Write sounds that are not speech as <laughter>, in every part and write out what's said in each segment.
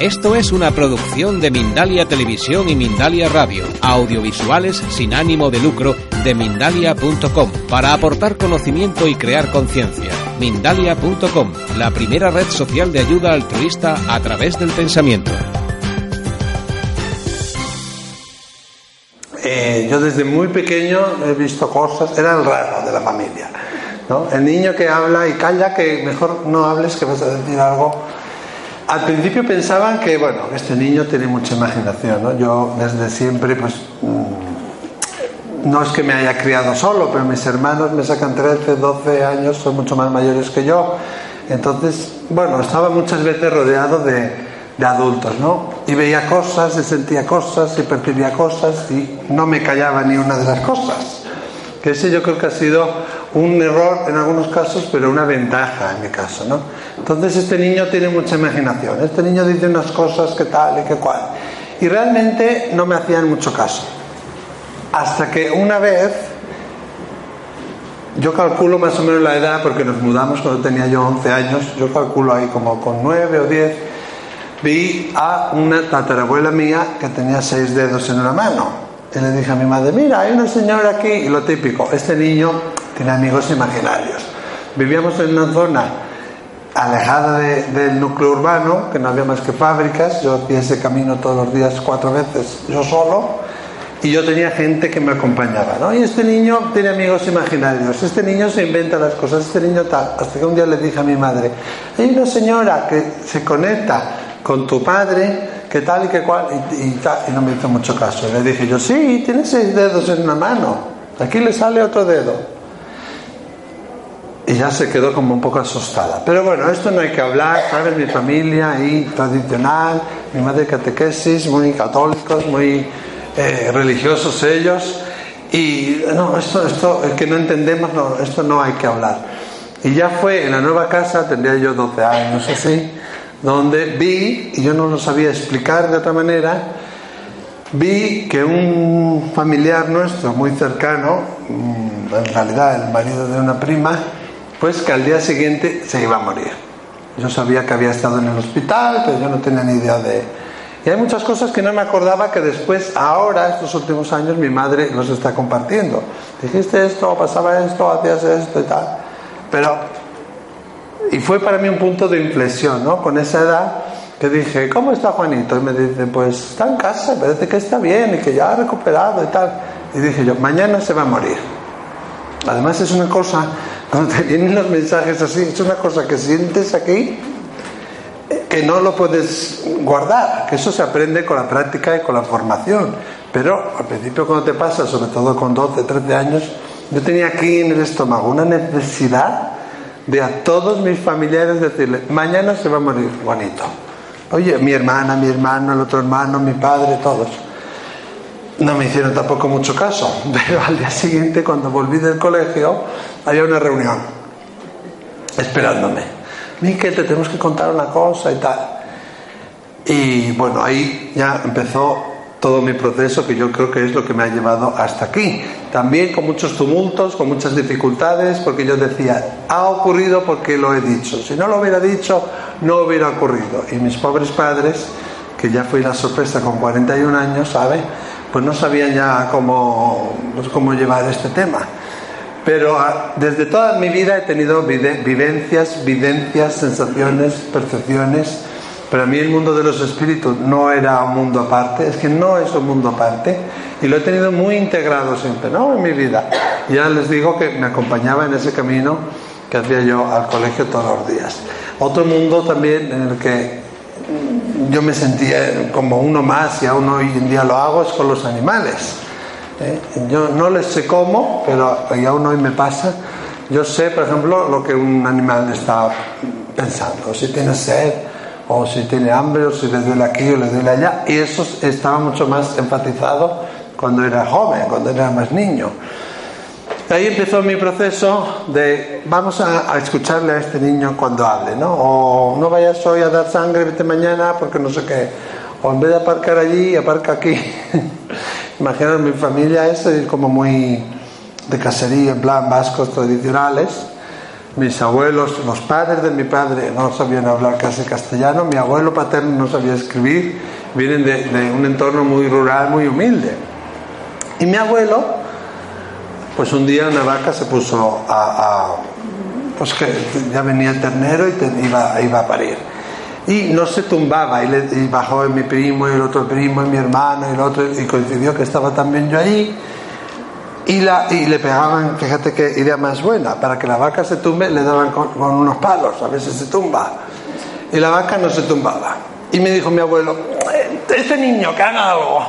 Esto es una producción de Mindalia Televisión y Mindalia Radio, audiovisuales sin ánimo de lucro de mindalia.com, para aportar conocimiento y crear conciencia. Mindalia.com, la primera red social de ayuda altruista a través del pensamiento. Eh, yo desde muy pequeño he visto cosas, era el raro de la familia. ¿no? El niño que habla y calla, que mejor no hables, que vas a decir algo. Al principio pensaban que, bueno, este niño tiene mucha imaginación. ¿no? Yo desde siempre, pues, mm, no es que me haya criado solo, pero mis hermanos me sacan 13, 12 años, son mucho más mayores que yo. Entonces, bueno, estaba muchas veces rodeado de, de adultos, ¿no? Y veía cosas, y sentía cosas, y percibía cosas, y no me callaba ni una de las cosas. Que ese yo creo que ha sido un error en algunos casos, pero una ventaja en mi caso, ¿no? Entonces este niño tiene mucha imaginación, este niño dice unas cosas que tal y que cual. Y realmente no me hacían mucho caso. Hasta que una vez, yo calculo más o menos la edad, porque nos mudamos cuando tenía yo 11 años, yo calculo ahí como con 9 o 10, vi a una tatarabuela mía que tenía seis dedos en una mano. Y le dije a mi madre, mira, hay una señora aquí, y lo típico, este niño tiene amigos imaginarios. Vivíamos en una zona alejada de- del núcleo urbano, que no había más que fábricas, yo hacía ese camino todos los días cuatro veces, yo solo, y yo tenía gente que me acompañaba, ¿no? Y este niño tiene amigos imaginarios, este niño se inventa las cosas, este niño tal. Hasta que un día le dije a mi madre, hay una señora que se conecta con tu padre, que tal y que cual, y, y y no me hizo mucho caso. Le dije yo, sí, tiene seis dedos en una mano, aquí le sale otro dedo. Y ya se quedó como un poco asustada. Pero bueno, esto no hay que hablar, ¿sabes? Mi familia ahí tradicional, mi madre catequesis, muy católicos, muy eh, religiosos ellos. Y no, esto, esto es que no entendemos, no, esto no hay que hablar. Y ya fue en la nueva casa, tendría yo 12 años así, donde vi, y yo no lo sabía explicar de otra manera, vi que un familiar nuestro muy cercano, mm, en realidad el marido de una prima, pues que al día siguiente se iba a morir. Yo sabía que había estado en el hospital, pero yo no tenía ni idea de... Y hay muchas cosas que no me acordaba que después, ahora, estos últimos años, mi madre los está compartiendo. Dijiste esto, pasaba esto, hacías esto y tal. Pero y fue para mí un punto de inflexión, ¿no? Con esa edad que dije, ¿cómo está Juanito? Y me dice, pues está en casa, parece que está bien y que ya ha recuperado y tal. Y dije yo, mañana se va a morir. Además es una cosa, <laughs> cuando te vienen los mensajes así, es una cosa que sientes aquí que no lo puedes guardar, que eso se aprende con la práctica y con la formación. Pero al principio cuando te pasa, sobre todo con 12, 13 años, yo tenía aquí en el estómago una necesidad de a todos mis familiares decirle, mañana se va a morir Juanito. Oye, mi hermana, mi hermano, el otro hermano, mi padre, todos. No me hicieron tampoco mucho caso, <laughs> pero al día siguiente, cuando volví del colegio, había una reunión esperándome. Miquel, te tenemos que contar una cosa y tal. Y bueno, ahí ya empezó todo mi proceso, que yo creo que es lo que me ha llevado hasta aquí. También con muchos tumultos, con muchas dificultades, porque yo decía, ha ocurrido porque lo he dicho. Si no lo hubiera dicho, no hubiera ocurrido. Y mis pobres padres, que ya fue la sorpresa con 41 años, ¿sabe? Pues no sabían ya cómo, pues, cómo llevar este tema. Pero ah, desde toda mi vida he tenido vivencias, videncias, sensaciones, percepciones. Para mí el mundo de los espíritus no era un mundo aparte, es que no es un mundo aparte. Y lo he tenido muy integrado siempre, ¿no? En mi vida. Ya les digo que me acompañaba en ese camino que hacía yo al colegio todos los días. Otro mundo también en el que yo me sentía como uno más y aún hoy en día lo hago es con los animales. ¿eh? Yo no les sé cómo, pero y aún hoy me pasa. Yo sé, por ejemplo, lo que un animal está pensando, si tiene sed, o si tiene hambre, o si le duele aquí o le duele allá. Y eso estaba mucho más enfatizado cuando era joven, cuando era más niño. Ahí empezó mi proceso de vamos a, a escucharle a este niño cuando hable, ¿no? O no vayas hoy a dar sangre, vete mañana porque no sé qué. O en vez de aparcar allí, aparca aquí. <laughs> Imaginaos, mi familia es como muy de casería, en plan vascos tradicionales. Mis abuelos, los padres de mi padre no sabían hablar casi castellano, mi abuelo paterno no sabía escribir, vienen de, de un entorno muy rural, muy humilde. Y mi abuelo, pues un día una vaca se puso a, a- pues que ya venía el ternero y te- iba, iba a parir. Y no se tumbaba, y, le- y bajó mi primo y el otro primo y mi hermano y el otro, y coincidió que estaba también yo ahí. Y, la, y le pegaban, fíjate qué idea más buena, para que la vaca se tumbe le daban con, unos palos, a veces se tumba. Y la vaca no se tumbaba. Y me dijo mi abuelo, ese niño que haga algo,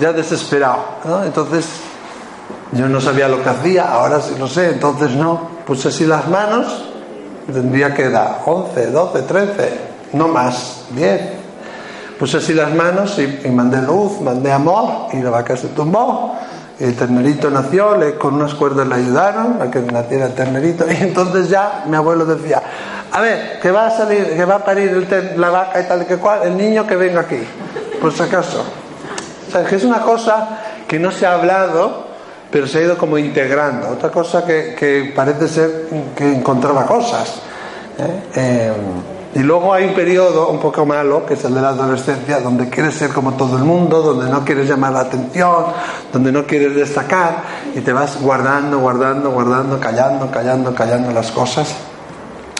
ya desesperado. Entonces yo no sabía lo que hacía, ahora sí lo sé, entonces no. Puse así las manos, tendría que dar 11, 12, 13, no más, 10. Puse así las manos y, y mandé luz, mandé amor y la vaca se tumbó. El ternerito nació, le, con unas cuerdas le ayudaron a que naciera el ternerito. <laughs> Y entonces ya mi abuelo decía, a ver, que va a salir, que va a parir la vaca y tal que cual, el niño que venga aquí, por si acaso. O sea, que es una cosa que no se ha hablado, pero se ha ido como integrando. Otra cosa que, que parece ser que encontraba cosas. ¿eh? Eh, y luego hay un periodo un poco malo, que es el de la adolescencia, donde quieres ser como todo el mundo, donde no quieres llamar la atención, donde no quieres destacar, y te vas guardando, guardando, guardando, callando, callando, callando las cosas.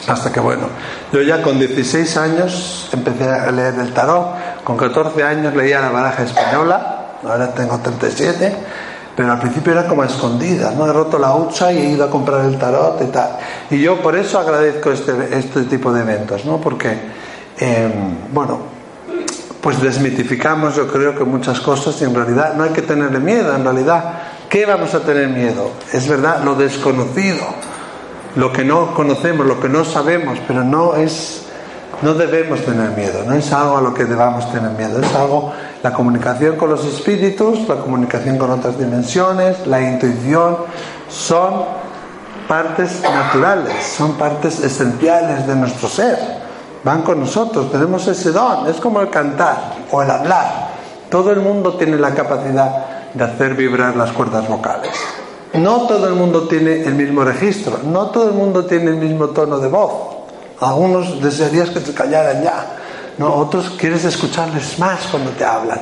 Hasta que bueno, yo ya con 16 años empecé a leer el tarot, con 14 años leía la baraja española, ahora tengo 37, pero al principio era como a escondidas, ¿no? He roto la hucha y he ido a comprar el tarot y tal. Y yo por eso agradezco este, este tipo de eventos, ¿no? Porque, eh, bueno, pues desmitificamos yo creo que muchas cosas y en realidad no hay que tenerle miedo, en realidad, ¿qué vamos a tener miedo? Es verdad, lo desconocido lo que no conocemos, lo que no sabemos, pero no es, no debemos tener miedo, no es algo a lo que debamos tener miedo, es algo, la comunicación con los espíritus, la comunicación con otras dimensiones, la intuición, son partes naturales, son partes esenciales de nuestro ser, van con nosotros, tenemos ese don, es como el cantar o el hablar, todo el mundo tiene la capacidad de hacer vibrar las cuerdas vocales. No todo el mundo tiene el mismo registro, no todo el mundo tiene el mismo tono de voz. Algunos desearías que te callaran ya, ¿no? otros quieres escucharles más cuando te hablan.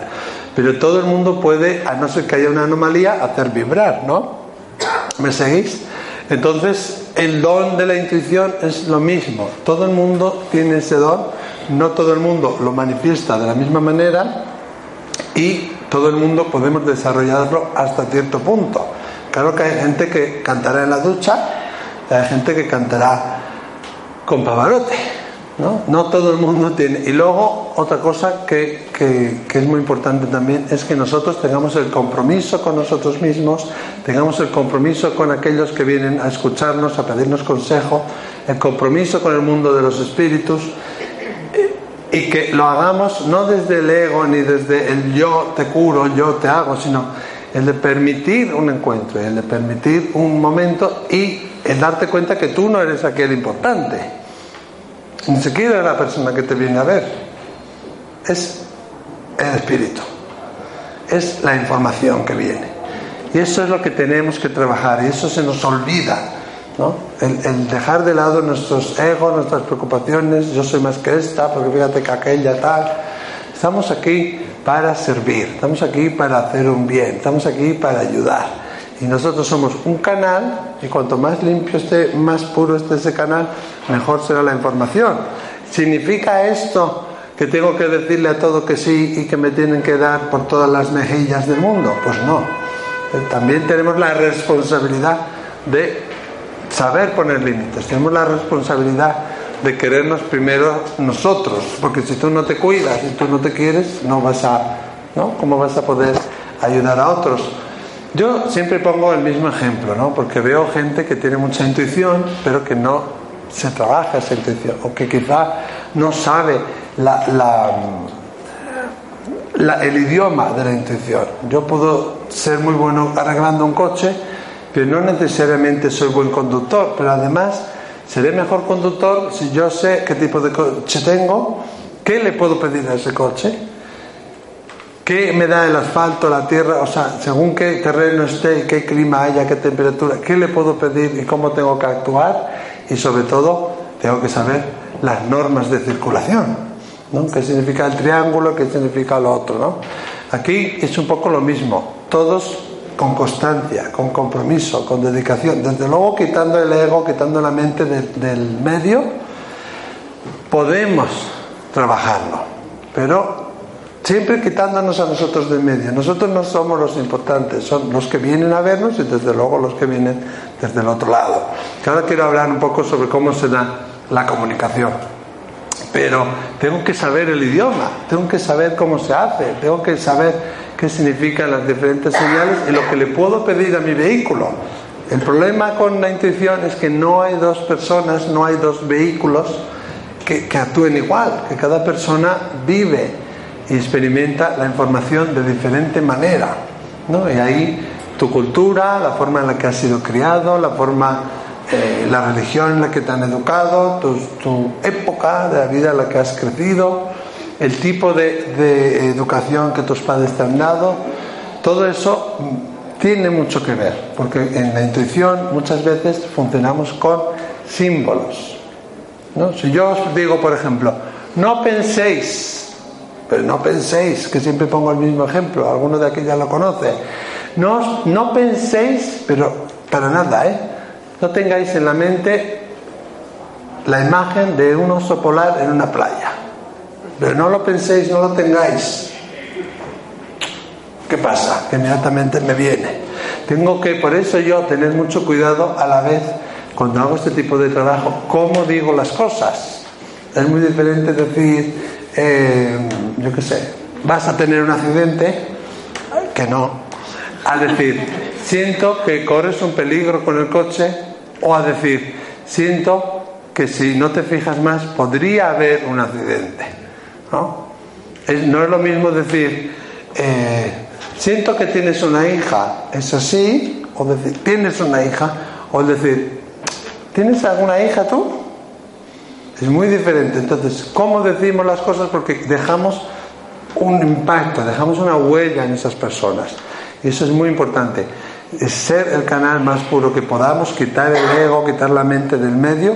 Pero todo el mundo puede, a no ser que haya una anomalía, hacer vibrar, ¿no? ¿Me seguís? Entonces, el don de la intuición es lo mismo. Todo el mundo tiene ese don, no todo el mundo lo manifiesta de la misma manera y todo el mundo podemos desarrollarlo hasta cierto punto. Claro que hay gente que cantará en la ducha, hay gente que cantará con Pavarotti, ¿no? No todo el mundo tiene. Y luego, otra cosa que, que- que es muy importante también es que nosotros tengamos el compromiso con nosotros mismos, tengamos el compromiso con aquellos que vienen a escucharnos, a pedirnos consejo, el compromiso con el mundo de los espíritus, y que lo hagamos no desde el ego ni desde el yo te curo, yo te hago, sino el de permitir un encuentro, el de permitir un momento y el darte cuenta que tú no eres aquel importante, ni siquiera la persona que te viene a ver, es el espíritu, es la información que viene. Y eso es lo que tenemos que trabajar, y eso se nos olvida. ¿no? El, el dejar de lado nuestros egos, nuestras preocupaciones, yo soy más que esta, porque fíjate que aquella tal. Estamos aquí para servir, estamos aquí para hacer un bien, estamos aquí para ayudar. Y nosotros somos un canal, y cuanto más limpio esté, más puro esté ese canal, mejor será la información. ¿Significa esto que tengo que decirle a todo que sí y que me tienen que dar por todas las mejillas del mundo? Pues no. Eh, También tenemos la responsabilidad de saber poner límites, tenemos la responsabilidad de querernos primero nosotros, porque si tú no te cuidas y tú no te quieres, no vas a, ¿no? ¿Cómo vas a poder ayudar a otros? Yo siempre pongo el mismo ejemplo, ¿no? Porque veo gente que tiene mucha intuición, pero que no se trabaja esa intuición, o que quizá no sabe la, la, la- el idioma de la intuición. Yo puedo ser muy bueno arreglando un coche, pero no necesariamente soy buen conductor, pero además seré mejor conductor si yo sé qué tipo de coche tengo, qué le puedo pedir a ese coche, qué me da el asfalto, la tierra, o sea, según qué terreno esté, qué clima haya, qué temperatura, qué le puedo pedir y cómo tengo que actuar y sobre todo tengo que saber las normas de circulación, ¿no? ¿Qué significa el triángulo? ¿Qué significa lo otro? ¿no? Aquí es un poco lo mismo, todos con constancia, con compromiso, con dedicación, desde luego quitando el ego, quitando la mente de- del medio, podemos trabajarlo, pero siempre quitándonos a nosotros del medio. Nosotros no somos los importantes, son los que vienen a vernos y desde luego los que vienen desde el otro lado. Ahora quiero hablar un poco sobre cómo se da la comunicación. Pero tengo que saber el idioma, tengo que saber cómo se hace, tengo que saber qué significan las diferentes señales y lo que le puedo pedir a mi vehículo. El problema con la intuición es que no hay dos personas, no hay dos vehículos que, que actúen igual, que cada persona vive y experimenta la información de diferente manera. ¿no? Y ahí tu cultura, la forma en la que has sido criado, la forma, eh, la religión en la que te han educado, tu, época de la vida en la que has crecido, el tipo de, educación que tus padres te han dado, todo eso tiene mucho que ver, porque en la intuición muchas veces funcionamos con símbolos. Si yo os digo, por ejemplo, no penséis, pero no penséis, que siempre pongo el mismo ejemplo, alguno de aquí ya lo conoce, no, no penséis, pero para nada, ¿eh? No tengáis en la mente la imagen de un oso polar en una playa. Pero no lo penséis, no lo tengáis. ¿Qué pasa? Que inmediatamente me viene. Tengo que, por eso yo, tener mucho cuidado a la vez cuando hago este tipo de trabajo, cómo digo las cosas. Es muy diferente decir, eh, yo qué sé, vas a tener un accidente, que no, a decir, siento que corres un peligro con el coche, o a decir, siento que si no te fijas más podría haber un accidente. ¿no? Es- no es lo mismo decir, eh, siento que tienes una hija, es así, o decir, tienes una hija, o decir, ¿tienes alguna hija tú? Es muy diferente. Entonces, ¿cómo decimos las cosas? Porque dejamos un impacto, dejamos una huella en esas personas. Y eso es muy importante. Es ser el canal más puro que podamos, quitar el ego, quitar la mente del medio,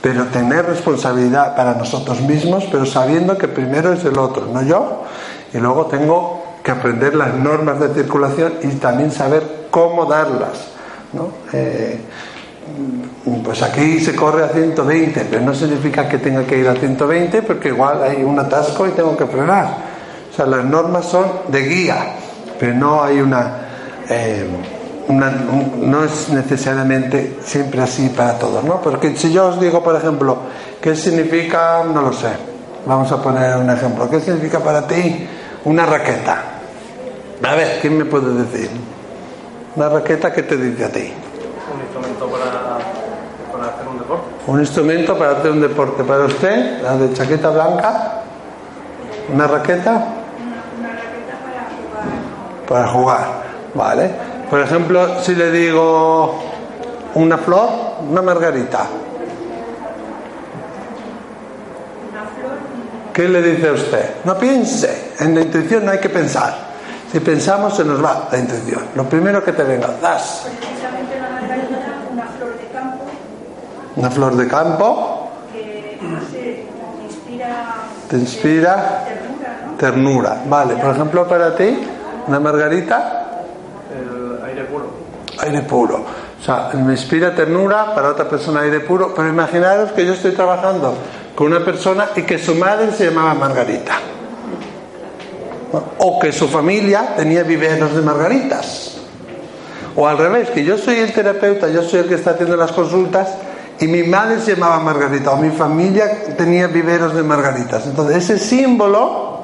pero tener responsabilidad para nosotros mismos, pero sabiendo que primero es el otro, no yo. Y luego tengo que aprender las normas de circulación y también saber cómo darlas. ¿no? Eh, pues aquí se corre a 120, pero no significa que tenga que ir a 120 porque igual hay un atasco y tengo que frenar. O sea, las normas son de guía, pero no hay una, eh, no es necesariamente siempre así para todos, ¿no? Porque si yo os digo, por ejemplo, ¿qué significa? No lo sé. Vamos a poner un ejemplo. ¿Qué significa para ti una raqueta? A ver, ¿quién me puede decir? Una raqueta, ¿qué te dice a ti? un instrumento para, para hacer un instrumento para hacer un deporte. Para usted, la de chaqueta blanca, una raqueta. Para jugar. Vale. Por ejemplo, si le digo una flor, una margarita. ¿Qué le dice a usted? No piense. En la intuición no hay que pensar. Si pensamos se nos va la intuición. Lo primero que te venga, das. Precisamente la margarita era una flor de campo Una flor de campo, que no sé, inspira te inspira ternura, ¿no? ternura. Vale, por ejemplo, para ti, una margarita, El aire puro. aire puro. O sea, me inspira ternura, para otra persona aire puro, pero imaginaros que yo estoy trabajando con una persona y que su madre se llamaba Margarita. O que su familia tenía viveros de margaritas. O al revés, que yo soy el terapeuta, yo soy el que está haciendo las consultas y mi madre se llamaba Margarita o mi familia tenía viveros de margaritas. Entonces, ese símbolo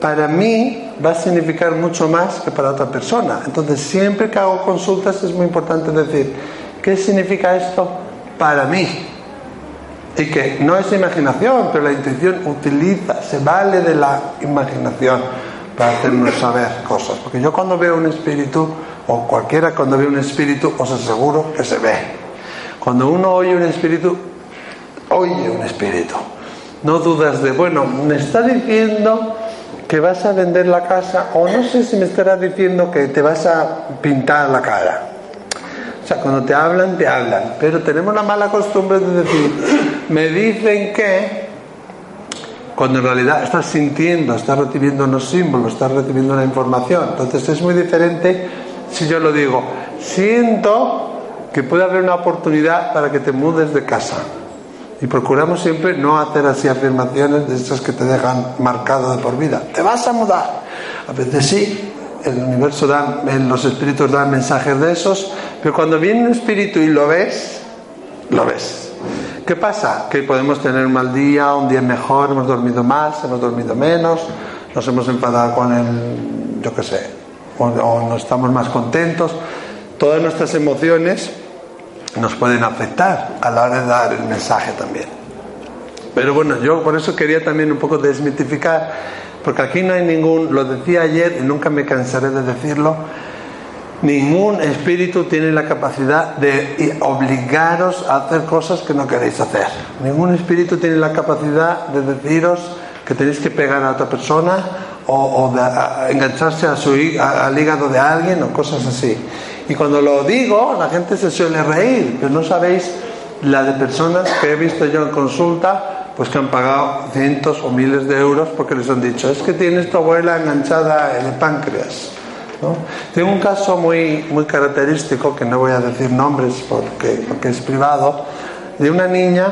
para mí va a significar mucho más que para otra persona. Entonces, siempre que hago consultas es muy importante decir, ¿qué significa esto para mí? Y que no es imaginación, pero la intuición utiliza, se vale de la imaginación para hacernos saber cosas. Porque yo cuando veo un espíritu o cualquiera cuando ve un espíritu, os aseguro que se ve. Cuando uno oye un espíritu, oye un espíritu. No dudas de, bueno, me está diciendo que vas a vender la casa o no sé si me estará diciendo que te vas a pintar la cara. O sea, cuando te hablan, te hablan. Pero tenemos la mala costumbre de decir, <clears throat> me dicen que, cuando en realidad estás sintiendo, estás recibiendo unos símbolos, estás recibiendo una información. Entonces es muy diferente si yo lo digo, siento que puede haber una oportunidad para que te mudes de casa. Y procuramos siempre no hacer así afirmaciones de esas que te dejan marcado de por vida. Te vas a mudar. A veces sí, el universo da, los espíritus dan mensajes de esos, pero cuando viene un espíritu y lo ves, lo ves. ¿Qué pasa? Que podemos tener un mal día, un día mejor, hemos dormido más, hemos dormido menos, nos hemos enfadado con el, yo qué sé, o, o no estamos más contentos. Todas nuestras emociones nos pueden afectar a la hora de dar el mensaje también. Pero bueno, yo por eso quería también un poco desmitificar, porque aquí no hay ningún, lo decía ayer y nunca me cansaré de decirlo, ningún espíritu tiene la capacidad de obligaros a hacer cosas que no queréis hacer. Ningún espíritu tiene la capacidad de deciros que tenéis que pegar a otra persona o, de engancharse a su, al hígado de alguien o cosas así. Y cuando lo digo, la gente se suele reír, pero no sabéis la de personas que he visto yo en consulta, pues que han pagado cientos o miles de euros porque les han dicho, es que tienes tu abuela enganchada en el páncreas. Tengo un caso muy, muy característico, que no voy a decir nombres porque, porque es privado, de una niña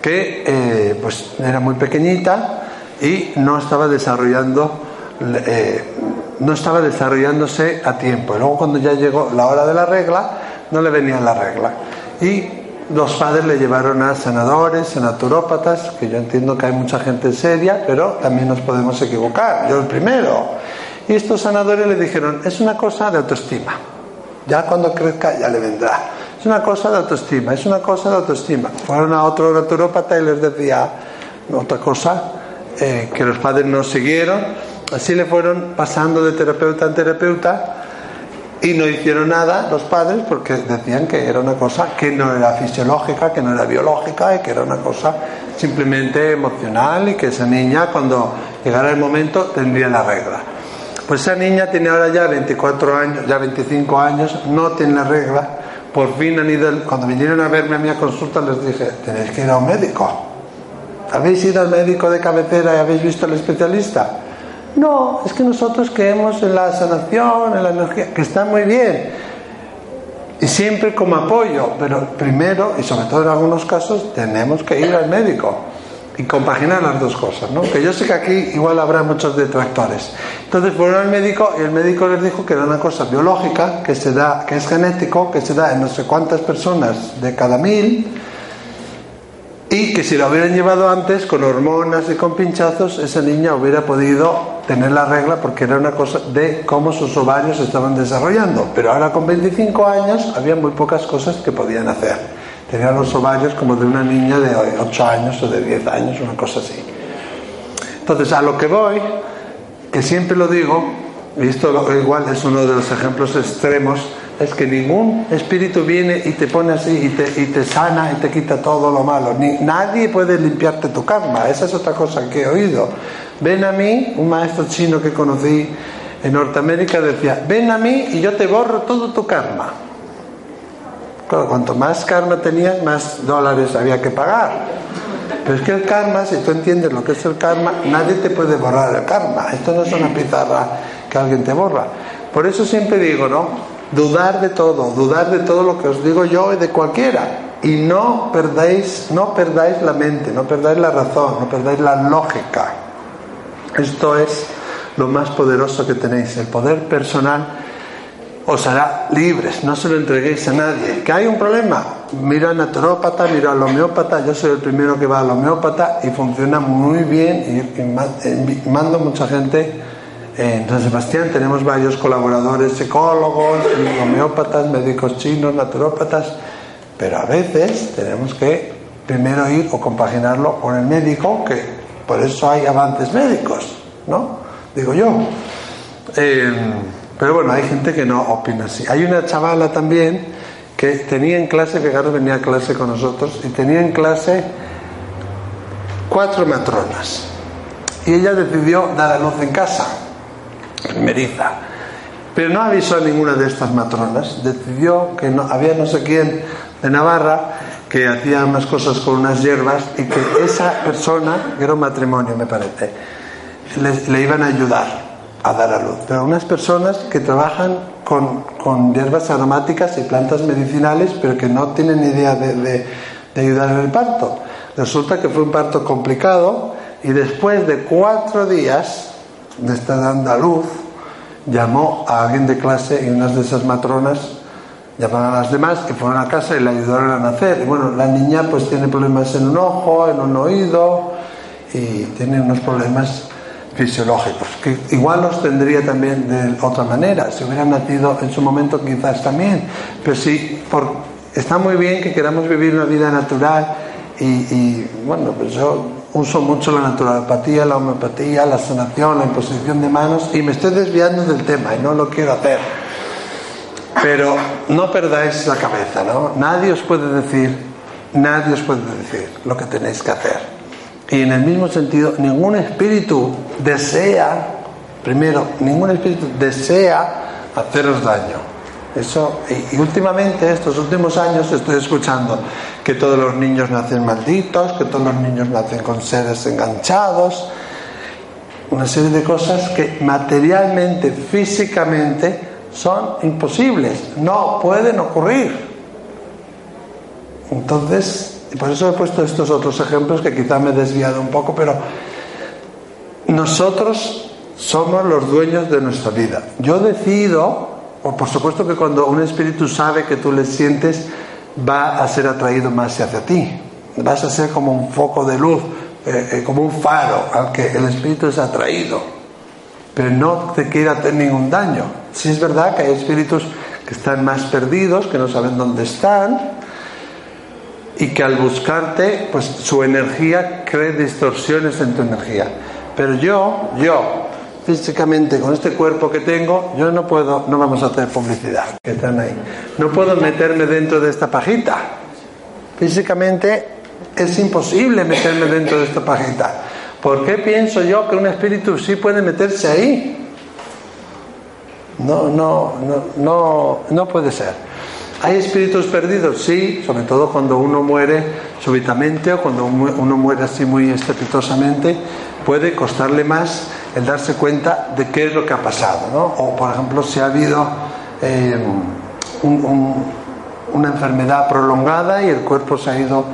que eh, pues era muy pequeñita y no estaba desarrollando eh, no estaba desarrollándose a tiempo. Y luego cuando ya llegó la hora de la regla, no le venía la regla. Y los padres le llevaron a sanadores, a naturópatas, que yo entiendo que hay mucha gente seria, pero también nos podemos equivocar. Yo el primero. Y estos sanadores le dijeron, es una cosa de autoestima. Ya cuando crezca ya le vendrá. Es una cosa de autoestima, es una cosa de autoestima. Fueron a otro naturópata y les decía otra cosa eh, que los padres no siguieron. Así le fueron pasando de terapeuta en terapeuta y no hicieron nada los padres porque decían que era una cosa que no era fisiológica, que no era biológica y que era una cosa simplemente emocional y que esa niña cuando llegara el momento tendría la regla. Pues esa niña tiene ahora ya 24 años, ya 25 años, no tiene la regla. Por fin han ido, cuando vinieron a verme a mi consulta les dije, tenéis que ir a un médico. ¿Habéis ido al médico de cabecera y habéis visto al especialista? No, es que nosotros creemos en la sanación, en la energía, que está muy bien. Y siempre como apoyo, pero primero, y sobre todo en algunos casos, tenemos que ir al médico y compaginar las dos cosas, ¿no? Que yo sé que aquí igual habrá muchos detractores. Entonces fueron al médico y el médico les dijo que era una cosa biológica, que se da, que es genético, que se da en no sé cuántas personas de cada mil, y que si la hubieran llevado antes con hormonas y con pinchazos, esa niña hubiera podido tener la regla porque era una cosa de cómo sus ovarios estaban desarrollando. Pero ahora con 25 años había muy pocas cosas que podían hacer. Tenían los ovarios como de una niña de 8 años o de 10 años, una cosa así. Entonces, a lo que voy, que siempre lo digo, y esto igual es uno de los ejemplos extremos, es que ningún espíritu viene y te pone así y te, y te sana y te quita todo lo malo. Ni, nadie puede limpiarte tu karma. Esa es otra cosa que he oído. Ven a mí, un maestro chino que conocí en Norteamérica decía, ven a mí y yo te borro todo tu karma. Claro, cuanto más karma tenías, más dólares había que pagar. Pero es que el karma, si tú entiendes lo que es el karma, nadie te puede borrar el karma. Esto no es una pizarra que alguien te borra. Por eso siempre digo, ¿no? Dudar de todo, dudar de todo lo que os digo yo y de cualquiera. Y no perdáis, no perdáis la mente, no perdáis la razón, no perdáis la lógica. Esto es lo más poderoso que tenéis, el poder personal os hará libres, no se lo entreguéis a nadie. ¿Que hay un problema? Mira al naturópata, mira al homeópata, yo soy el primero que va al homeópata y funciona muy bien y, eh, mando mucha gente. En San Sebastián tenemos varios colaboradores psicólogos, homeópatas, médicos chinos, naturópatas, pero a veces tenemos que primero ir o compaginarlo con el médico, que por eso hay avances médicos, ¿no? Digo yo. Eh, Pero bueno, hay gente que no opina así. Hay una chavala también que tenía en clase, fijaros, venía a clase con nosotros, y tenía en clase cuatro matronas. Y ella decidió dar a luz en casa, primeriza. Pero no avisó a ninguna de estas matronas. Decidió que no, había no sé quién de Navarra que hacía unas cosas con unas hierbas y que esa persona, que era un matrimonio me parece, le, iban a ayudar a dar a luz. Pero unas personas que trabajan con, con hierbas aromáticas y plantas medicinales, pero que no tienen idea de, de- de ayudar en el parto. Resulta que fue un parto complicado y después de cuatro días de estar dando a luz, llamó a alguien de clase y unas de esas matronas llamaron a las demás y fueron a casa y le ayudaron a nacer. Y bueno, la niña pues tiene problemas en un ojo, en un oído y tiene unos problemas fisiológicos, que igual los tendría también de otra manera, si hubiera nacido en su momento quizás también, pero sí, está muy bien que queramos vivir una vida natural y, y, bueno, pues yo uso mucho la naturopatía, la homeopatía, la sanación, la imposición de manos y me estoy desviando del tema y no lo quiero hacer. Pero no perdáis la cabeza, ¿no? Nadie os puede decir, nadie os puede decir lo que tenéis que hacer. Y en el mismo sentido, ningún espíritu desea, primero, ningún espíritu desea haceros daño. Eso, y, y últimamente, estos últimos años, estoy escuchando que todos los niños nacen malditos, que todos los niños nacen con seres enganchados, una serie de cosas que materialmente, físicamente, son imposibles, no pueden ocurrir. Entonces, por eso he puesto estos otros ejemplos que quizá me he desviado un poco, pero nosotros somos los dueños de nuestra vida. Yo decido, o por supuesto que cuando un espíritu sabe que tú le sientes, va a ser atraído más hacia ti. Vas a ser como un foco de luz, eh, eh, como un faro al que el espíritu es atraído. Pero no te quiere hacer ningún daño. Si es verdad que hay espíritus que están más perdidos, que no saben dónde están, y que al buscarte, pues su energía cree distorsiones en tu energía. Pero yo, yo, físicamente con este cuerpo que tengo, yo no puedo, no vamos a hacer publicidad, que están ahí. No puedo meterme dentro de esta pajita. Físicamente es imposible meterme dentro de esta pajita. ¿Por qué pienso yo que un espíritu sí puede meterse ahí? No, no, no, no, no puede ser. ¿Hay espíritus perdidos? Sí, sobre todo cuando uno muere súbitamente o cuando uno muere así muy estrepitosamente, puede costarle más el darse cuenta de qué es lo que ha pasado. ¿no? O, por ejemplo, si ha habido eh, un- un- una enfermedad prolongada y el cuerpo se ha ido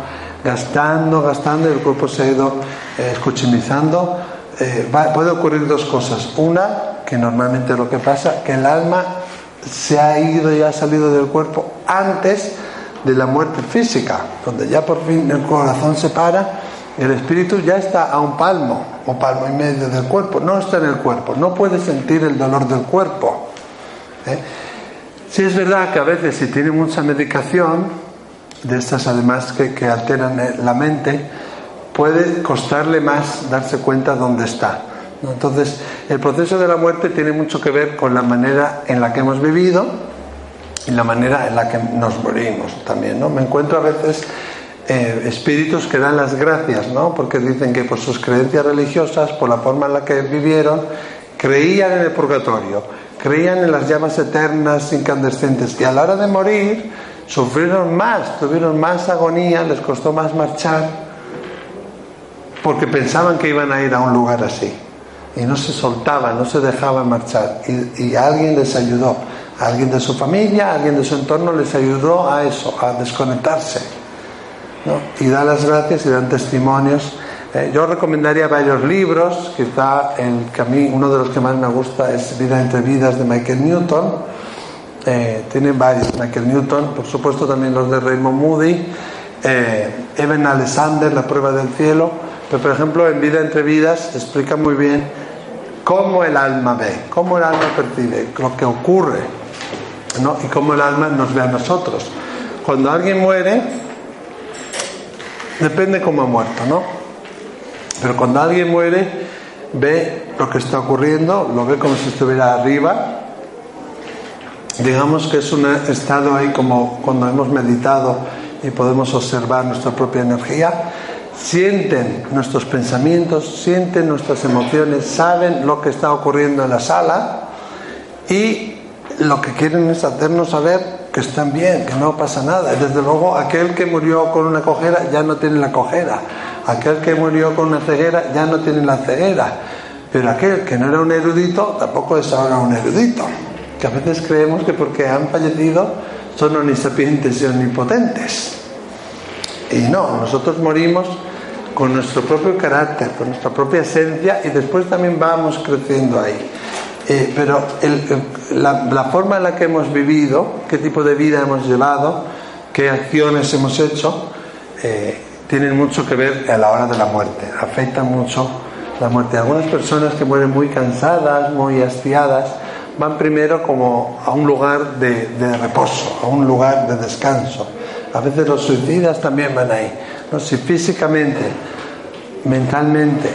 gastando, gastando y el cuerpo se ha ido eh, escuchimizando, eh, puede ocurrir dos cosas. Una, que normalmente es lo que pasa, que el alma se ha ido y ha salido del cuerpo antes de la muerte física, donde ya por fin el corazón se para, el espíritu ya está a un palmo o palmo y medio del cuerpo, no está en el cuerpo, no puede sentir el dolor del cuerpo. ¿eh? Sí es verdad que a veces si tiene mucha medicación, de estas además que, alteran eh, la mente, puede costarle más darse cuenta dónde está. Entonces, el proceso de la muerte tiene mucho que ver con la manera en la que hemos vivido y la manera en la que nos morimos también. ¿no? Me encuentro a veces eh, espíritus que dan las gracias, ¿no? porque dicen que por sus creencias religiosas, por la forma en la que vivieron, creían en el purgatorio, creían en las llamas eternas incandescentes y a la hora de morir sufrieron más, tuvieron más agonía, les costó más marchar porque pensaban que iban a ir a un lugar así y no se soltaban, no se dejaban marchar y, y alguien les ayudó, alguien de su familia, alguien de su entorno les ayudó a eso, a desconectarse ¿no? y dan las gracias y dan testimonios. Eh, yo recomendaría varios libros, quizá el que a mí uno de los que más me gusta es Vida entre vidas de Michael Newton. Eh, tienen varios, Michael Newton, por supuesto también los de Raymond Moody, eh, Evan Alexander, La prueba del cielo, pero por ejemplo en Vida entre vidas explica muy bien cómo el alma ve, cómo el alma percibe, lo que ocurre, ¿no? y cómo el alma nos ve a nosotros. Cuando alguien muere, depende cómo ha muerto, ¿no? Pero cuando alguien muere, ve lo que está ocurriendo, lo ve como si estuviera arriba, digamos que es un estado ahí como cuando hemos meditado y podemos observar nuestra propia energía, sienten nuestros pensamientos, sienten nuestras emociones, saben lo que está ocurriendo en la sala y lo que quieren es hacernos saber que están bien, que no pasa nada. Desde luego, aquel que murió con una cojera ya no tiene la cojera, aquel que murió con una ceguera ya no tiene la ceguera, pero aquel que no era un erudito tampoco es ahora un erudito. Que a veces creemos que porque han fallecido son omnisapientes y omnipotentes. Y no, nosotros morimos con nuestro propio carácter, con nuestra propia esencia y después también vamos creciendo ahí. Eh, pero el- el- la, la forma en la que hemos vivido, qué tipo de vida hemos llevado, qué acciones hemos hecho, eh, tienen mucho que ver a la hora de la muerte, afectan mucho la muerte. Algunas personas que mueren muy cansadas, muy hastiadas, van primero como a un lugar de, de reposo, a un lugar de descanso. A veces los suicidas también van ahí. ¿no? Si físicamente, mentalmente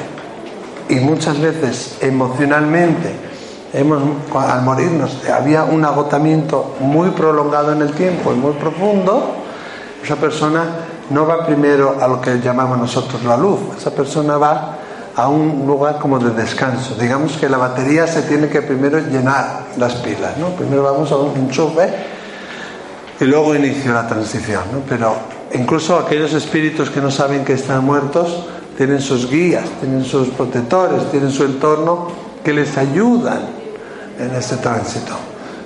y muchas veces emocionalmente hemos, al morirnos había un agotamiento muy prolongado en el tiempo y muy profundo, esa persona no va primero a lo que llamamos nosotros la luz, esa persona va a un lugar como de descanso. Digamos que la batería se tiene que primero llenar las pilas, ¿no? Primero vamos a un enchufe y luego inicia la transición. Pero incluso aquellos espíritus que no saben que están muertos tienen sus guías, tienen sus protectores, tienen su entorno que les ayudan en este tránsito.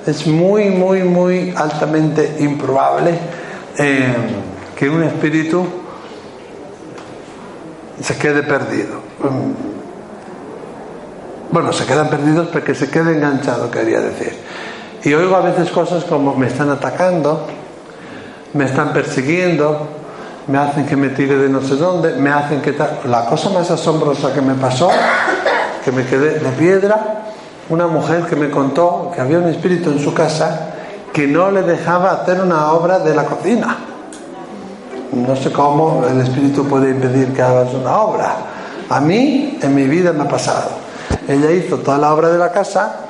Es muy, muy, muy altamente improbable eh, que un espíritu se quede perdido. Mm. Bueno, se quedan perdidos porque se quede enganchado, quería decir. Y oigo a veces cosas como me están atacando, me están persiguiendo, me hacen que me tire de no sé dónde, me hacen que. La cosa más asombrosa que me pasó, que me quedé de piedra, una mujer que me contó que había un espíritu en su casa que no le dejaba hacer una obra de la cocina. No sé cómo el espíritu puede impedir que hagas una obra. A mí, en mi vida me ha pasado. Ella hizo toda la obra de la casa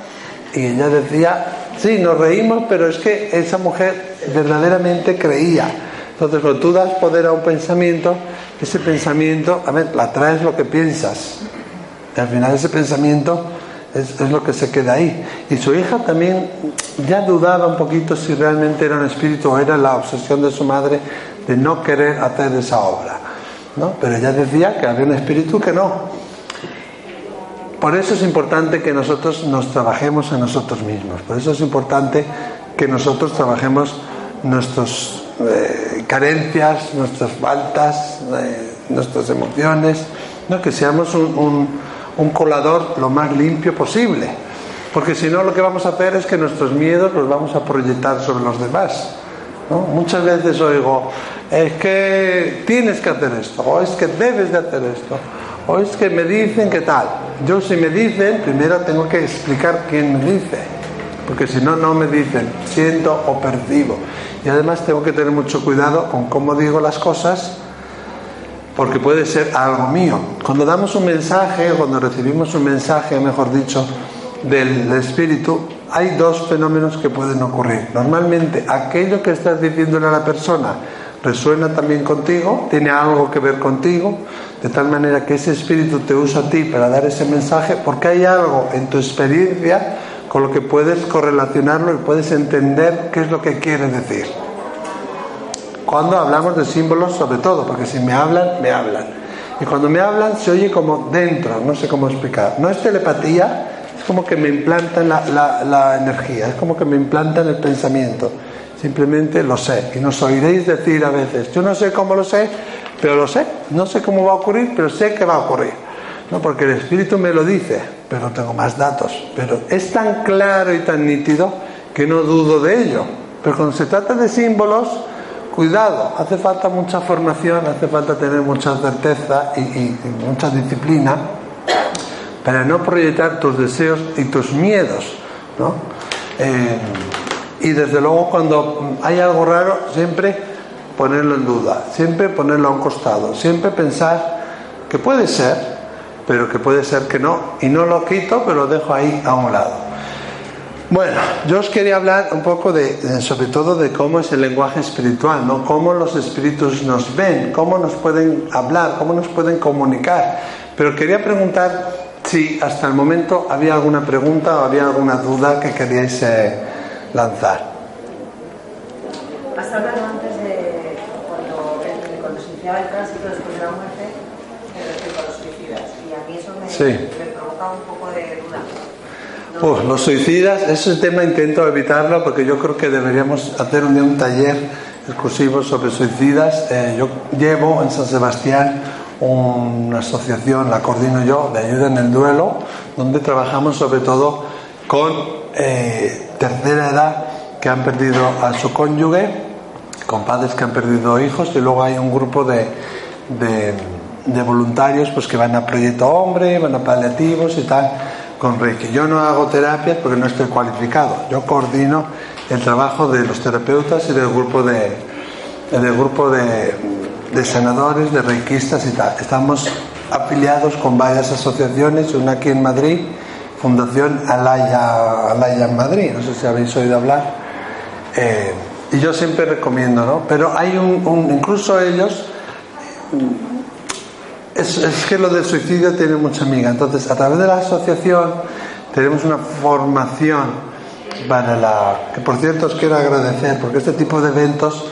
y ella decía, sí, nos reímos, pero es que esa mujer verdaderamente creía. Entonces, cuando tú das poder a un pensamiento, ese pensamiento, a ver, la traes lo que piensas. Y al final ese pensamiento es, es lo que se queda ahí. Y su hija también ya dudaba un poquito si realmente era un espíritu o era la obsesión de su madre de no querer hacer esa obra. ¿no? Pero ella decía que había un espíritu que no. Por eso es importante que nosotros nos trabajemos en nosotros mismos. Por eso es importante que nosotros trabajemos nuestras eh, carencias, nuestras faltas, eh, nuestras emociones, ¿no? que seamos un, un colador lo más limpio posible. Porque si no, lo que vamos a hacer es que nuestros miedos los vamos a proyectar sobre los demás. Muchas veces oigo, es que tienes que hacer esto, o es que debes de hacer esto, o es que me dicen que tal. Yo si me dicen, primero tengo que explicar quién me dice, porque si no, no me dicen, siento o percibo. Y además tengo que tener mucho cuidado con cómo digo las cosas, porque puede ser algo mío. Cuando damos un mensaje, cuando recibimos un mensaje, mejor dicho, del espíritu, hay dos fenómenos que pueden ocurrir. Normalmente, aquello que estás diciéndole a la persona resuena también contigo, tiene algo que ver contigo, de tal manera que ese espíritu te usa a ti para dar ese mensaje, porque hay algo en tu experiencia con lo que puedes correlacionarlo y puedes entender qué es lo que quiere decir. Cuando hablamos de símbolos, sobre todo, porque si me hablan, me hablan. Y cuando me hablan, se oye como dentro, no sé cómo explicar. No es telepatía, es como que me implantan la, la, la energía, es como que me implantan el pensamiento. Simplemente lo sé. Y nos oiréis decir a veces, yo no sé cómo lo sé, pero lo sé. No sé cómo va a ocurrir, pero sé que va a ocurrir. No, porque el Espíritu me lo dice, pero tengo más datos. Pero es tan claro y tan nítido que no dudo de ello. Pero cuando se trata de símbolos, cuidado, hace falta mucha formación, hace falta tener mucha certeza y, mucha disciplina para no proyectar tus deseos y tus miedos. ¿no? Eh, y desde luego cuando hay algo raro, siempre ponerlo en duda, siempre ponerlo a un costado, siempre pensar que puede ser, pero que puede ser que no, y no lo quito, pero lo dejo ahí a un lado. Bueno, yo os quería hablar un poco de, sobre todo de cómo es el lenguaje espiritual, ¿no? Cómo los espíritus nos ven, cómo nos pueden hablar, cómo nos pueden comunicar. Pero quería preguntar si hasta el momento había alguna pregunta o había alguna duda que queríais eh, lanzar. Has hablado antes de cuando, se iniciaba el tránsito después de la muerte respecto a los suicidas. Y a mí eso me, Sí. me provoca un poco de duda. No- Pues los suicidas, ese tema intento evitarlo porque yo creo que deberíamos hacer un taller exclusivo sobre suicidas. Eh, yo llevo en San Sebastián una asociación, la coordino yo, de ayuda en el duelo, donde trabajamos sobre todo con eh, tercera edad que han perdido a su cónyuge, con padres que han perdido hijos y luego hay un grupo de, de, de voluntarios pues que van a Proyecto Hombre, van a paliativos y tal con Reiki. Yo no hago terapias porque no estoy cualificado. Yo coordino el trabajo de los terapeutas y del grupo de del grupo de, de sanadores, de reikistas y tal. Estamos afiliados con varias asociaciones, una aquí en Madrid, Fundación Alaya, Alaya en Madrid, no sé si habéis oído hablar. Eh, y yo siempre recomiendo, ¿no? Pero hay un, un- incluso ellos, es, que lo del suicidio tiene mucha amiga. Entonces, a través de la asociación tenemos una formación para la... que por cierto os quiero agradecer, porque este tipo de eventos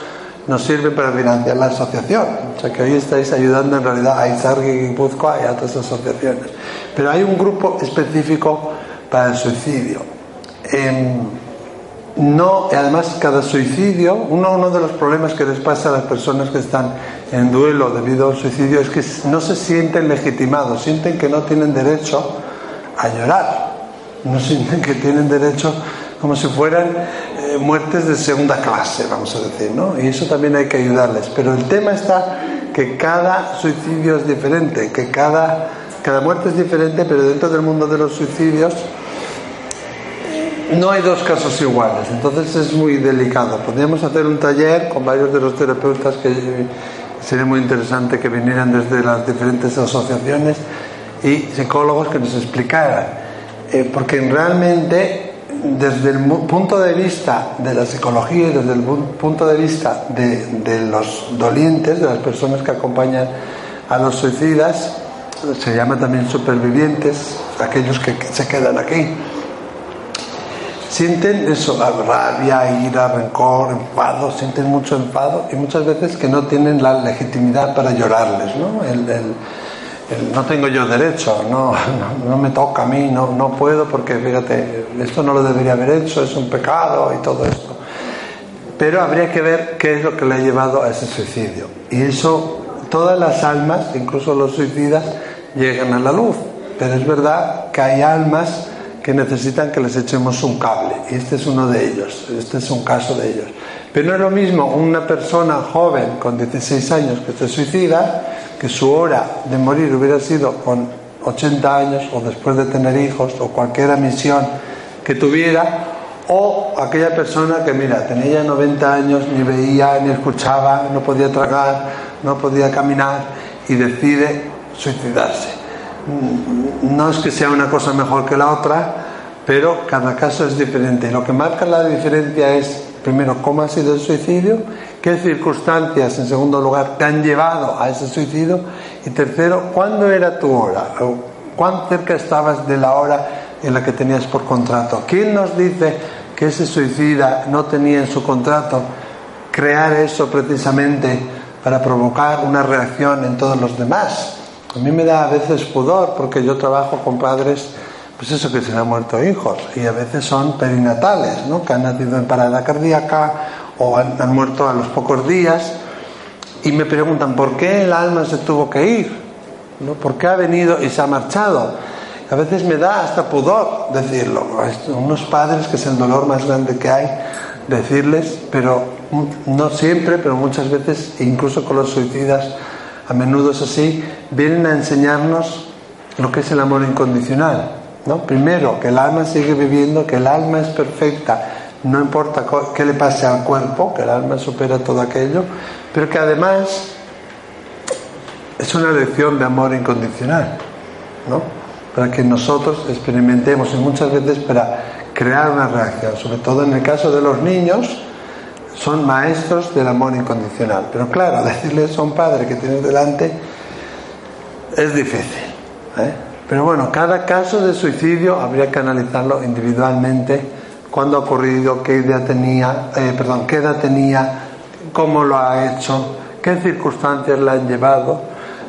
nos sirven para financiar la asociación. O sea que hoy estáis ayudando en realidad a Izargui, Guipúzcoa y a otras asociaciones. Pero hay un grupo específico para el suicidio. No, además cada suicidio, uno, de los problemas que les pasa a las personas que están en duelo debido a un suicidio es que no se sienten legitimados, sienten que no tienen derecho a llorar, no sienten que tienen derecho como si fueran eh, muertes de segunda clase, vamos a decir, ¿no? Y eso también hay que ayudarles. Pero el tema está que cada suicidio es diferente, que cada, cada muerte es diferente, pero dentro del mundo de los suicidios no hay dos casos iguales, entonces es muy delicado. Podríamos hacer un taller con varios de los terapeutas que sería muy interesante que vinieran desde las diferentes asociaciones y psicólogos que nos explicaran. Eh, porque realmente, desde el punto de vista de la psicología y desde el pu- punto de vista de, los dolientes, de las personas que acompañan a los suicidas, se llama también supervivientes, aquellos que que se quedan aquí sienten eso, la rabia, ira, rencor, enfado, sienten mucho enfado y muchas veces que no tienen la legitimidad para llorarles, ¿no? El, el- no tengo yo derecho, no, no, no me toca a mí, no, no puedo porque fíjate, esto no lo debería haber hecho, es un pecado y todo esto. Pero habría que ver qué es lo que le ha llevado a ese suicidio. Y eso, todas las almas, incluso los suicidas, llegan a la luz. Pero es verdad que hay almas que necesitan que les echemos un cable. Y este es uno de ellos. Este es un caso de ellos. Pero no es lo mismo una persona joven con 16 años que se suicida, que su hora de morir hubiera sido con 80 años o después de tener hijos o cualquier misión que tuviera, o aquella persona que, mira, tenía ya 90 años, ni veía, ni escuchaba, no podía tragar, no podía caminar y decide suicidarse. No es que sea una cosa mejor que la otra, pero cada caso es diferente. Lo que marca la diferencia es, primero, cómo ha sido el suicidio, qué circunstancias, en segundo lugar, te han llevado a ese suicidio, y tercero, cuándo era tu hora, o cuán cerca estabas de la hora en la que tenías por contrato. ¿Quién nos dice que ese suicida no tenía en su contrato crear eso precisamente para provocar una reacción en todos los demás? A mí me da a veces pudor porque yo trabajo con padres, pues eso que se le han muerto hijos y a veces son perinatales, ¿no? Que han nacido en parada cardíaca o han, han muerto a los pocos días y me preguntan por qué el alma se tuvo que ir, ¿no? ¿Por qué ha venido y se ha marchado? A veces me da hasta pudor decirlo. Unos padres que es el dolor más grande que hay decirles, pero no siempre, pero muchas veces, incluso con los suicidas, a menudo es así, vienen a enseñarnos lo que es el amor incondicional. ¿no? Primero, que el alma sigue viviendo, que el alma es perfecta, no importa qué le pase al cuerpo, que el alma supera todo aquello, pero que además es una lección de amor incondicional, ¿no? Para que nosotros experimentemos y muchas veces para crear una reacción. Sobre todo en el caso de los niños, son maestros del amor incondicional. Pero claro, <laughs> decirle eso a un padre que tienes delante es difícil. ¿eh? Pero bueno, cada caso de suicidio habría que analizarlo individualmente, cuándo ha ocurrido, qué idea tenía, eh, perdón, qué edad tenía, cómo lo ha hecho, qué circunstancias la han llevado.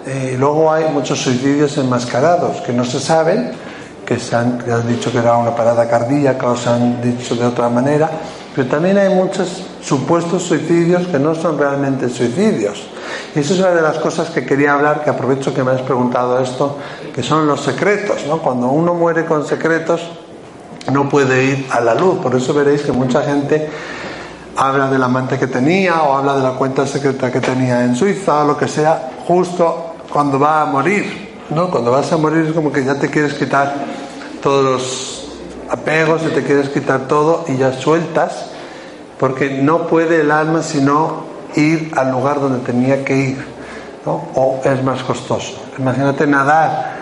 Eh, luego hay muchos suicidios enmascarados que no se saben, que se han, que han dicho que era una parada cardíaca o se han dicho de otra manera, pero también hay muchos supuestos suicidios que no son realmente suicidios. Y eso es una de las cosas que quería hablar, que aprovecho que me has preguntado esto, que son los secretos. ¿no? Cuando uno muere con secretos, no puede ir a la luz. Por eso veréis que mucha gente habla del amante que tenía o habla de la cuenta secreta que tenía en Suiza o lo que sea, justo cuando va a morir. ¿no? Cuando vas a morir es como que ya te quieres quitar todos los apegos y te quieres quitar todo y ya sueltas, porque no puede el alma sino ir al lugar donde tenía que ir, ¿no? o es más costoso. Imagínate nadar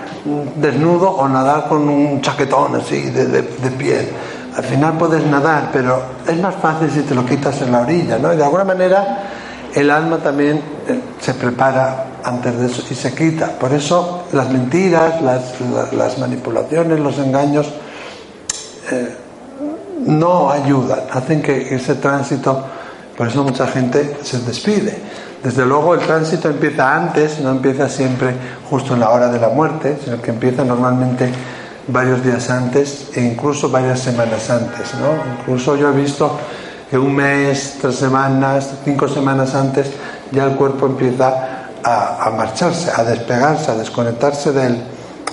desnudo o nadar con un chaquetón así de, de- de piel. Al final puedes nadar, pero es más fácil si te lo quitas en la orilla, ¿no? Y de alguna manera el alma también eh, se prepara antes de eso y se quita. Por eso las mentiras, las, la- las manipulaciones, los engaños eh, no ayudan, hacen que ese tránsito, por eso mucha gente se despide. Desde luego el tránsito empieza antes, no empieza siempre justo en la hora de la muerte, sino que empieza normalmente varios días antes e incluso varias semanas antes. ¿no? Incluso yo he visto que un mes, tres semanas, cinco semanas antes ya el cuerpo empieza a, marcharse, a despegarse, a desconectarse del,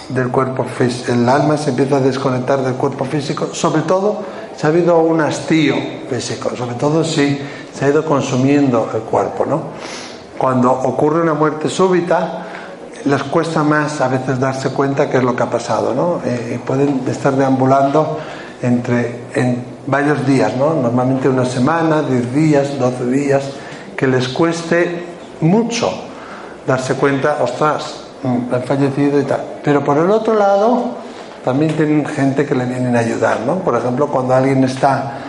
del cuerpo físico. El alma se empieza a desconectar del cuerpo físico, sobre todo si ha habido un hastío físico, sobre todo si se ha ido consumiendo el cuerpo. ¿no? Cuando ocurre una muerte súbita, les cuesta más a veces darse cuenta qué es lo que ha pasado. ¿no? Eh, pueden estar deambulando entre en varios días, ¿no? normalmente una semana, 10 días, 12 días, que les cueste mucho darse cuenta, ostras, mm, han fallecido y tal. Pero por el otro lado, también tienen gente que le vienen a ayudar, ¿no? Por ejemplo, cuando alguien está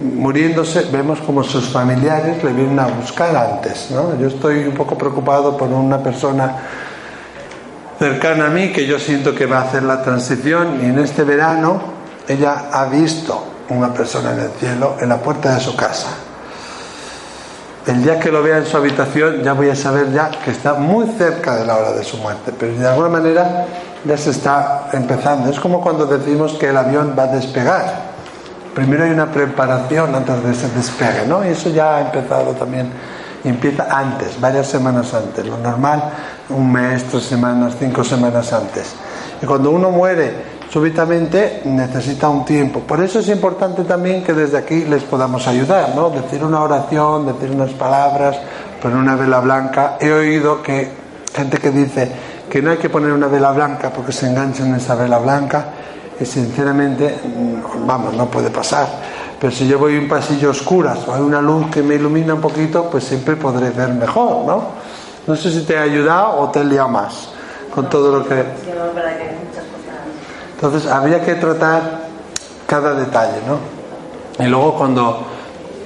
muriéndose, vemos como sus familiares le vienen a buscar antes, ¿no? Yo estoy un poco preocupado por una persona cercana a mí que yo siento que va a hacer la transición y en este verano ella ha visto una persona en el cielo en la puerta de su casa. El día que lo vea en su habitación ya voy a saber ya que está muy cerca de la hora de su muerte, pero de alguna manera ya se está empezando. Es como cuando decimos que el avión va a despegar. Primero hay una preparación antes de ese despegue, ¿no? Y eso ya ha empezado también. Empieza antes, varias semanas antes. Lo normal, un mes, tres semanas, cinco semanas antes. Y cuando uno muere súbitamente necesita un tiempo. Por eso es importante también que desde aquí les podamos ayudar, ¿no? Decir una oración, decir unas palabras, poner una vela blanca. He oído que gente que dice que no hay que poner una vela blanca porque se enganchan en esa vela blanca y sinceramente, mm, vamos, no puede pasar. Pero si yo voy a un pasillo oscuras o hay una luz que me ilumina un poquito, pues siempre podré ver mejor, ¿no? No sé si te ha ayudado o te he liado más con todo lo que... Entonces habría que tratar cada detalle, ¿no? Y luego cuando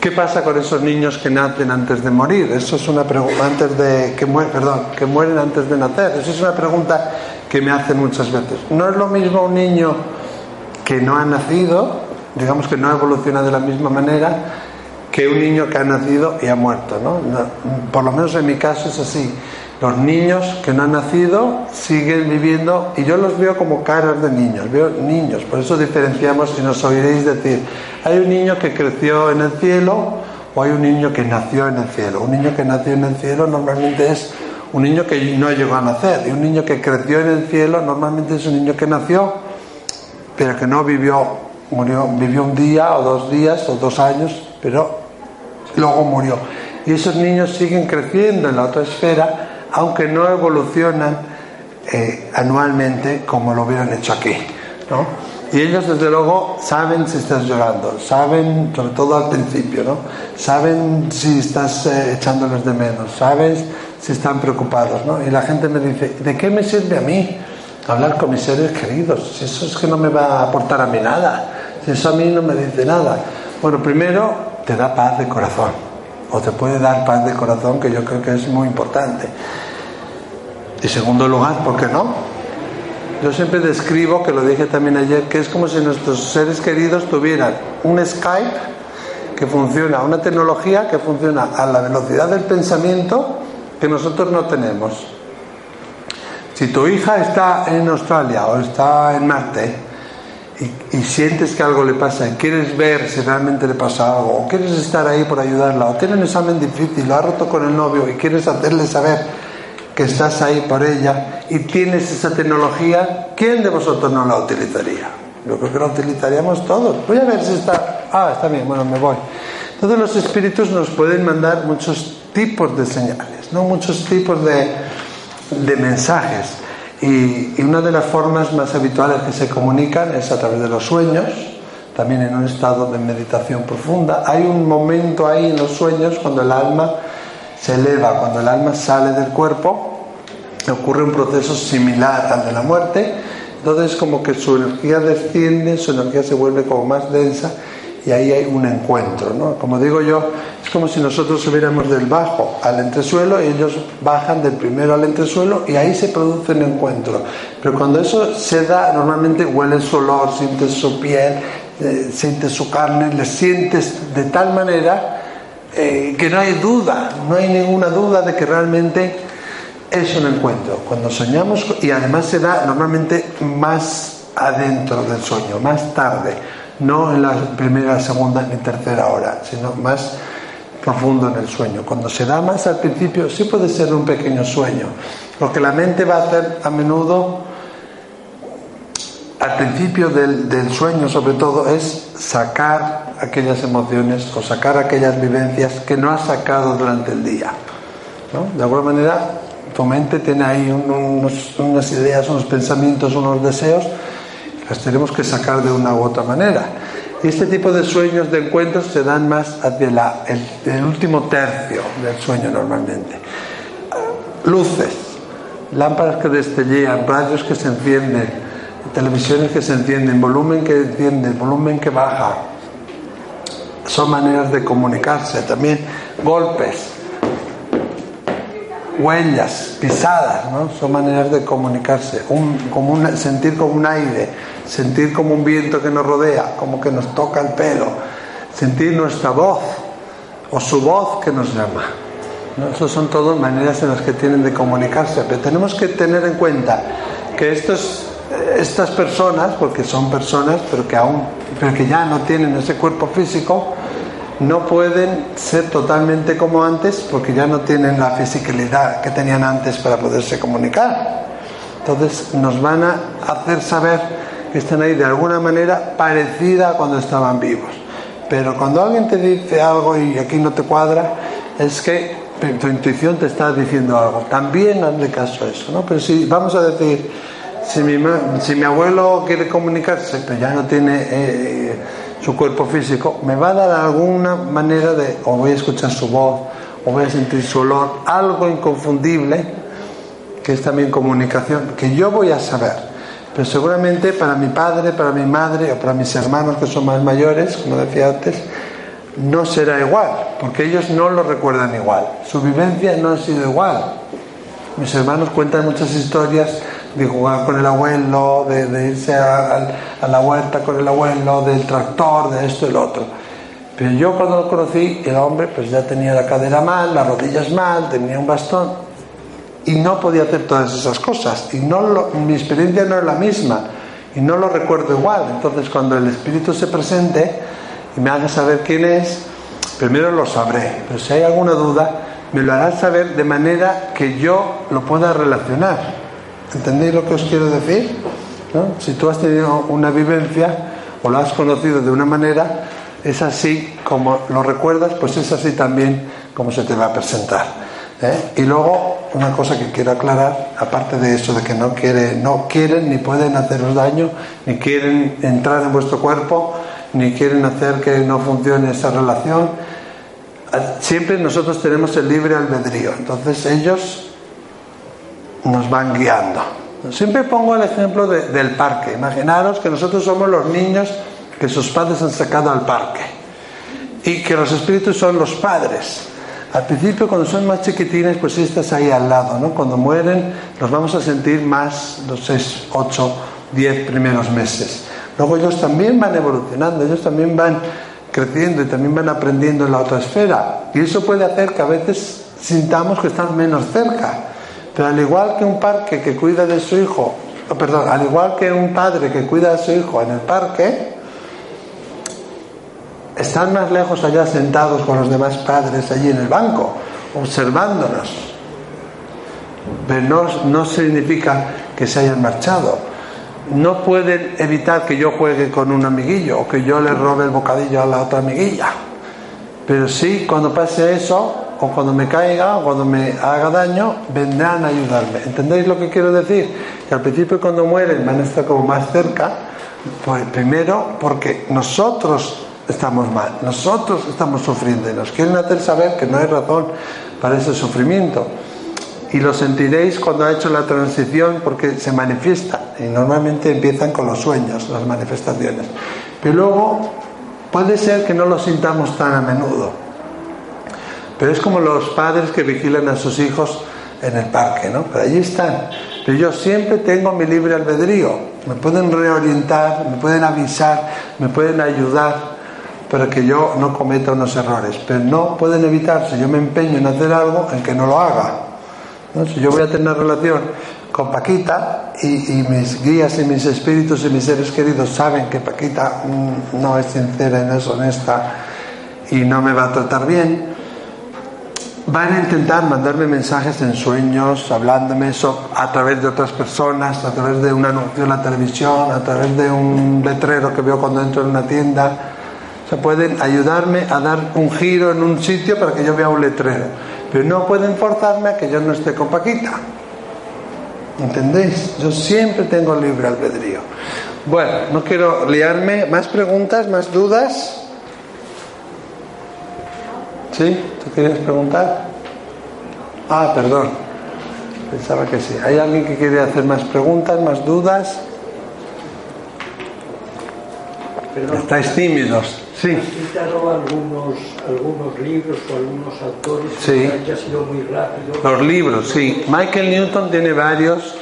¿qué pasa con esos niños que nacen antes de morir? Eso es una pregunta antes de que mueren, perdón, que mueren antes de nacer. Eso es una pregunta que me hacen muchas veces. No es lo mismo un niño que no ha nacido, digamos que no evoluciona de la misma manera que un niño que ha nacido y ha muerto, ¿no? Por lo menos en mi caso es así. Los niños que no han nacido siguen viviendo y yo los veo como caras de niños, veo niños, por eso diferenciamos y nos oiréis decir, hay un niño que creció en el cielo o hay un niño que nació en el cielo. Un niño que nació en el cielo normalmente es un niño que no llegó a nacer y un niño que creció en el cielo normalmente es un niño que nació pero que no vivió, murió, vivió un día o dos días o dos años, pero luego murió. Y esos niños siguen creciendo en la otra esfera, aunque no evolucionan eh, anualmente como lo hubieran hecho aquí. ¿no? Y ellos desde luego saben si estás llorando, saben, sobre todo al principio, ¿no? saben si estás eh, echándoles de menos, sabes si están preocupados. ¿no? Y la gente me dice, ¿de qué me sirve a mí? hablar con mis seres queridos. Si eso es que no me va a aportar a mí nada. Eso a mí no me dice nada. Bueno, primero te da paz de corazón, o te puede dar paz de corazón, que yo creo que es muy importante. Y segundo lugar, ¿por qué no? Yo siempre describo, que lo dije también ayer, que es como si nuestros seres queridos tuvieran un Skype que funciona, una tecnología que funciona a la velocidad del pensamiento que nosotros no tenemos. Si tu hija está en Australia o está en Marte y, sientes que algo le pasa y quieres ver si realmente le pasa algo, o quieres estar ahí por ayudarla, o tiene un examen difícil, lo ha roto con el novio y quieres hacerle saber que estás ahí por ella y tienes esa tecnología, ¿quién de vosotros no la utilizaría? Yo creo que la utilizaríamos todos. Voy a ver si está. Ah, está bien, bueno, me voy. Entonces los espíritus nos pueden mandar muchos tipos de señales, ¿no? muchos tipos de, de mensajes. Y, una de las formas más habituales que se comunican es a través de los sueños, también en un estado de meditación profunda. Hay un momento ahí en los sueños cuando el alma se eleva, cuando el alma sale del cuerpo, ocurre un proceso similar al de la muerte entonces como que su energía desciende, su energía se vuelve como más densa y ahí hay un encuentro, ¿no? Como digo yo, es como si nosotros subiéramos del bajo al entresuelo y ellos bajan del primero al entresuelo y ahí se produce un encuentro. Pero cuando eso se da, normalmente huele su olor, sientes su piel, eh, sientes su carne, le sientes de tal manera eh, que no hay duda, no hay ninguna duda de que realmente es un encuentro. Cuando soñamos, y además se da normalmente más adentro del sueño, más tarde, no en la primera, segunda ni tercera hora, sino más profundo en el sueño. Cuando se da más al principio, sí puede ser un pequeño sueño. Lo que la mente va a hacer a menudo, al principio del, del sueño sobre todo, es sacar aquellas emociones o sacar aquellas vivencias que no has sacado durante el día. De alguna manera, tu mente tiene ahí unas ideas, unos pensamientos, unos deseos, las tenemos que sacar de una u otra manera. Y este tipo de sueños, de encuentros, se dan más hacia la, el, último tercio del sueño normalmente. Luces, lámparas que destellean, rayos que se encienden, televisiones que se encienden, volumen que enciende, volumen que baja. Son maneras de comunicarse. También golpes, huellas, pisadas, ¿no? son maneras de comunicarse, un, sentir como un aire, sentir como un viento que nos rodea, como que nos toca el pelo, sentir nuestra voz o su voz que nos llama. ¿no? Esas son todas maneras en las que tienen de comunicarse, pero tenemos que tener en cuenta que estos, estas personas, porque son personas, pero que aún, pero que ya no tienen ese cuerpo físico, no pueden ser totalmente como antes porque ya no tienen la fisicalidad que tenían antes para poderse comunicar. Entonces nos van a hacer saber que están ahí de alguna manera parecida a cuando estaban vivos. Pero cuando alguien te dice algo y aquí no te cuadra, es que tu intuición te está diciendo algo. También hazle caso a eso, ¿no? Pero si vamos a decir, si mi, abuelo quiere comunicarse, pero ya no tiene... Eh, su cuerpo físico, me va a dar alguna manera de, o voy a escuchar su voz, o voy a sentir su olor, algo inconfundible, que es también comunicación, que yo voy a saber. Pero seguramente para mi padre, para mi madre o para mis hermanos que son más mayores, como decía antes, no será igual, porque ellos no lo recuerdan igual. Su vivencia no ha sido igual. Mis hermanos cuentan muchas historias de jugar con el abuelo, de, irse a, a, la huerta con el abuelo, del tractor, de esto y lo otro. Pero yo cuando lo conocí, el hombre pues ya tenía la cadera mal, las rodillas mal, tenía un bastón y no podía hacer todas esas cosas. Y no lo, mi experiencia no es la misma y no lo recuerdo igual. Entonces cuando el espíritu se presente y me haga saber quién es, primero lo sabré. Pero si hay alguna duda, me lo hará saber de manera que yo lo pueda relacionar. ¿Entendéis lo que os quiero decir? ¿No? Si tú has tenido una vivencia o lo has conocido de una manera, es así como lo recuerdas, pues es así también como se te va a presentar. ¿Eh? Y luego, una cosa que quiero aclarar, aparte de eso de que no, no quieren ni pueden haceros daño, ni quieren entrar en vuestro cuerpo, ni quieren hacer que no funcione esa relación, siempre nosotros tenemos el libre albedrío. Entonces ellos nos van guiando. Siempre pongo el ejemplo de, del parque. Imaginaros que nosotros somos los niños que sus padres han sacado al parque y que los espíritus son los padres. Al principio, cuando son más chiquitines, pues estás ahí al lado, ¿no? Cuando mueren, los vamos a sentir más los 6, 8, 10 primeros meses. Luego ellos también van evolucionando, ellos también van creciendo y también van aprendiendo en la otra esfera. Y eso puede hacer que a veces sintamos que están menos cerca. Pero al igual que un parque que cuida de su hijo, oh, perdón, al igual que un padre que cuida de su hijo en el parque, están más lejos allá sentados con los demás padres allí en el banco, observándonos. Pero no, no significa que se hayan marchado. No pueden evitar que yo juegue con un amiguillo o que yo le robe el bocadillo a la otra amiguilla. Pero sí, cuando pase eso, o cuando me caiga, o cuando me haga daño, vendrán a ayudarme. ¿Entendéis lo que quiero decir? Que al principio cuando mueren van a estar como más cerca, pues primero porque nosotros estamos mal, nosotros estamos sufriendo y nos quieren hacer saber que no hay razón para ese sufrimiento. Y lo sentiréis cuando ha hecho la transición porque se manifiesta y normalmente empiezan con los sueños, las manifestaciones. Pero luego puede ser que no lo sintamos tan a menudo. Pero es como los padres que vigilan a sus hijos en el parque, ¿no? Pero allí están. Pero yo siempre tengo mi libre albedrío. Me pueden reorientar, me pueden avisar, me pueden ayudar para que yo no cometa unos errores. Pero no pueden evitar, si yo me empeño en hacer algo, en que no lo haga. ¿no? Si yo voy a tener relación con Paquita y, y, mis guías y mis espíritus y mis seres queridos saben que Paquita mm, no es sincera y no es honesta y no me va a tratar bien, van a intentar mandarme mensajes en sueños, hablándome eso a través de otras personas, a través de un anuncio en la televisión, a través de un letrero que veo cuando entro en una tienda. O sea, pueden ayudarme a dar un giro en un sitio para que yo vea un letrero. Pero no pueden forzarme a que yo no esté con Paquita. ¿Entendéis? Yo siempre tengo libre albedrío. Bueno, no quiero liarme. ¿Más preguntas? ¿Más dudas? ¿Sí? ¿Tú querías preguntar? Ah, perdón. Pensaba que sí. ¿Hay alguien que quiere hacer más preguntas, más dudas? Estáis tímidos. Sí. Has citado algunos, algunos libros o algunos autores Sí. que ha sido muy rápido. Los libros, sí. Michael Newton tiene varios,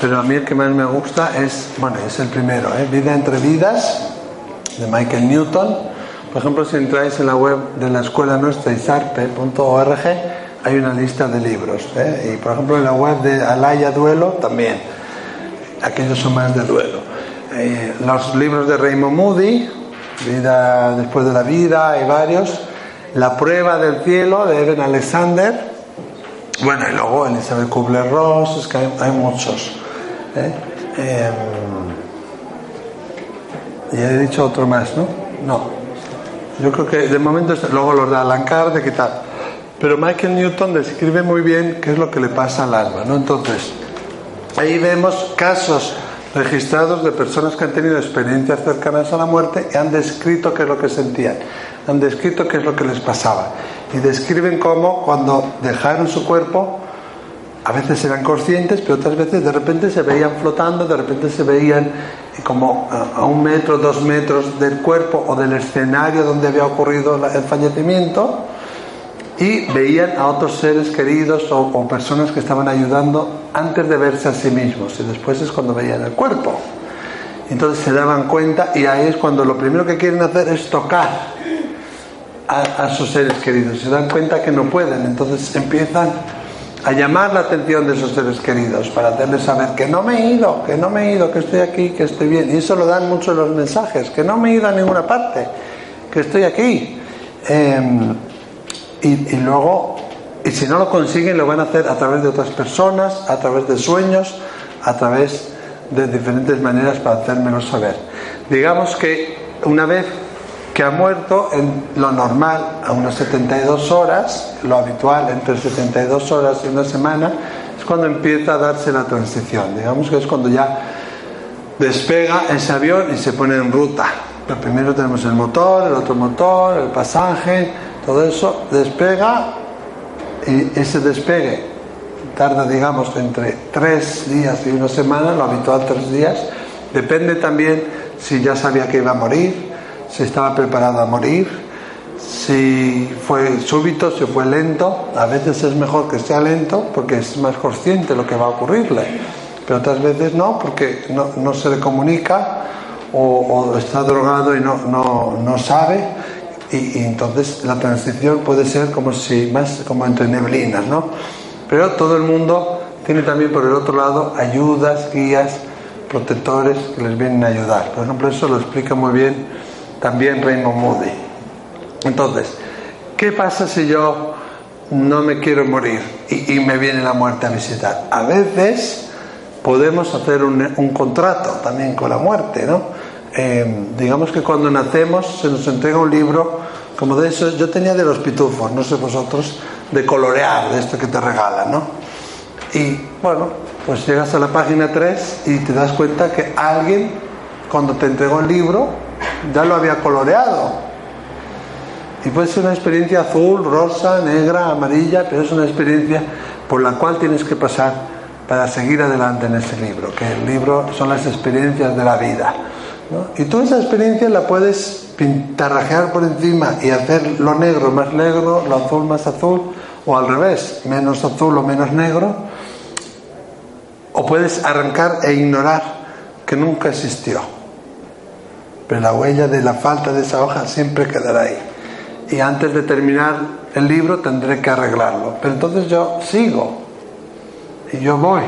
pero a mí el que más me gusta es, bueno, es el primero, ¿eh? Vida entre vidas, de Michael Newton. Por ejemplo, si entráis en la web de la escuela nuestra, isarpe.org, hay una lista de libros. ¿eh? Y por ejemplo, en la web de Alaya Duelo también. Aquellos son más de duelo. Eh, los libros de Raymond Moody, Vida después de la vida, hay varios. La prueba del cielo de Eben Alexander. Bueno, y luego Elizabeth Kubler-Ross, es que hay, muchos. ¿eh? Eh, y he dicho otro más, ¿no? No. Yo creo que de momento, luego los de Alan Kardec y tal. Pero Michael Newton describe muy bien qué es lo que le pasa al alma, ¿no? Entonces, ahí vemos casos registrados de personas que han tenido experiencias cercanas a la muerte y han descrito qué es lo que sentían, han descrito qué es lo que les pasaba. Y describen cómo cuando dejaron su cuerpo, a veces eran conscientes, pero otras veces de repente se veían flotando, de repente se veían como a un metro, dos metros del cuerpo o del escenario donde había ocurrido el fallecimiento y veían a otros seres queridos o, personas que estaban ayudando antes de verse a sí mismos y después es cuando veían el cuerpo. Entonces se daban cuenta y ahí es cuando lo primero que quieren hacer es tocar a, a sus seres queridos. Se dan cuenta que no pueden, entonces empiezan a llamar la atención de esos seres queridos para hacerles saber que no me he ido, que no me he ido, que estoy aquí, que estoy bien. Y eso lo dan mucho los mensajes, que no me he ido a ninguna parte, que estoy aquí. Em, y, y luego, y si no lo consiguen, lo van a hacer a través de otras personas, a través de sueños, a través de diferentes maneras para hacérmelo saber. Digamos que una vez que ha muerto, en lo normal, a unas 72 horas, lo habitual entre 72 horas y una semana, es cuando empieza a darse la transición. Digamos que es cuando ya despega ese avión y se pone en ruta. Primero tenemos el motor, el otro motor, el pasaje, todo eso despega y ese despegue tarda, digamos, entre tres días y una semana, lo habitual tres días. Depende también si ya sabía que iba a morir si estaba preparado a morir, si fue súbito, si fue lento. A veces es mejor que sea lento porque es más consciente lo que va a ocurrirle, pero otras veces no porque no, se le comunica o, o está drogado y no, no, no sabe. Y, entonces la transición puede ser como si más como entre neblinas, ¿no? Pero todo el mundo tiene también por el otro lado ayudas, guías, protectores que les vienen a ayudar. Por ejemplo, eso lo explica muy bien también Raymond Moody. Entonces, ¿qué pasa si yo no me quiero morir y, y me viene la muerte a visitar? A veces podemos hacer un, un contrato también con la muerte, ¿no? Eh, digamos que cuando nacemos se nos entrega un libro como de eso, yo tenía de los pitufos, no sé vosotros, de colorear, de esto que te regalan, ¿no? Y bueno, pues llegas a la página 3 y te das cuenta que alguien, cuando te entregó el libro, ya lo había coloreado. Y puede ser una experiencia azul, rosa, negra, amarilla, pero es una experiencia por la cual tienes que pasar para seguir adelante en ese libro, que el libro son las experiencias de la vida. Y tú esa experiencia la puedes pintarrajear por encima y hacer lo negro más negro, lo azul más azul, o al revés, menos azul o menos negro, o puedes arrancar e ignorar que nunca existió. Pero la huella de la falta de esa hoja siempre quedará ahí. Y antes de terminar el libro tendré que arreglarlo. Pero entonces yo sigo y yo voy.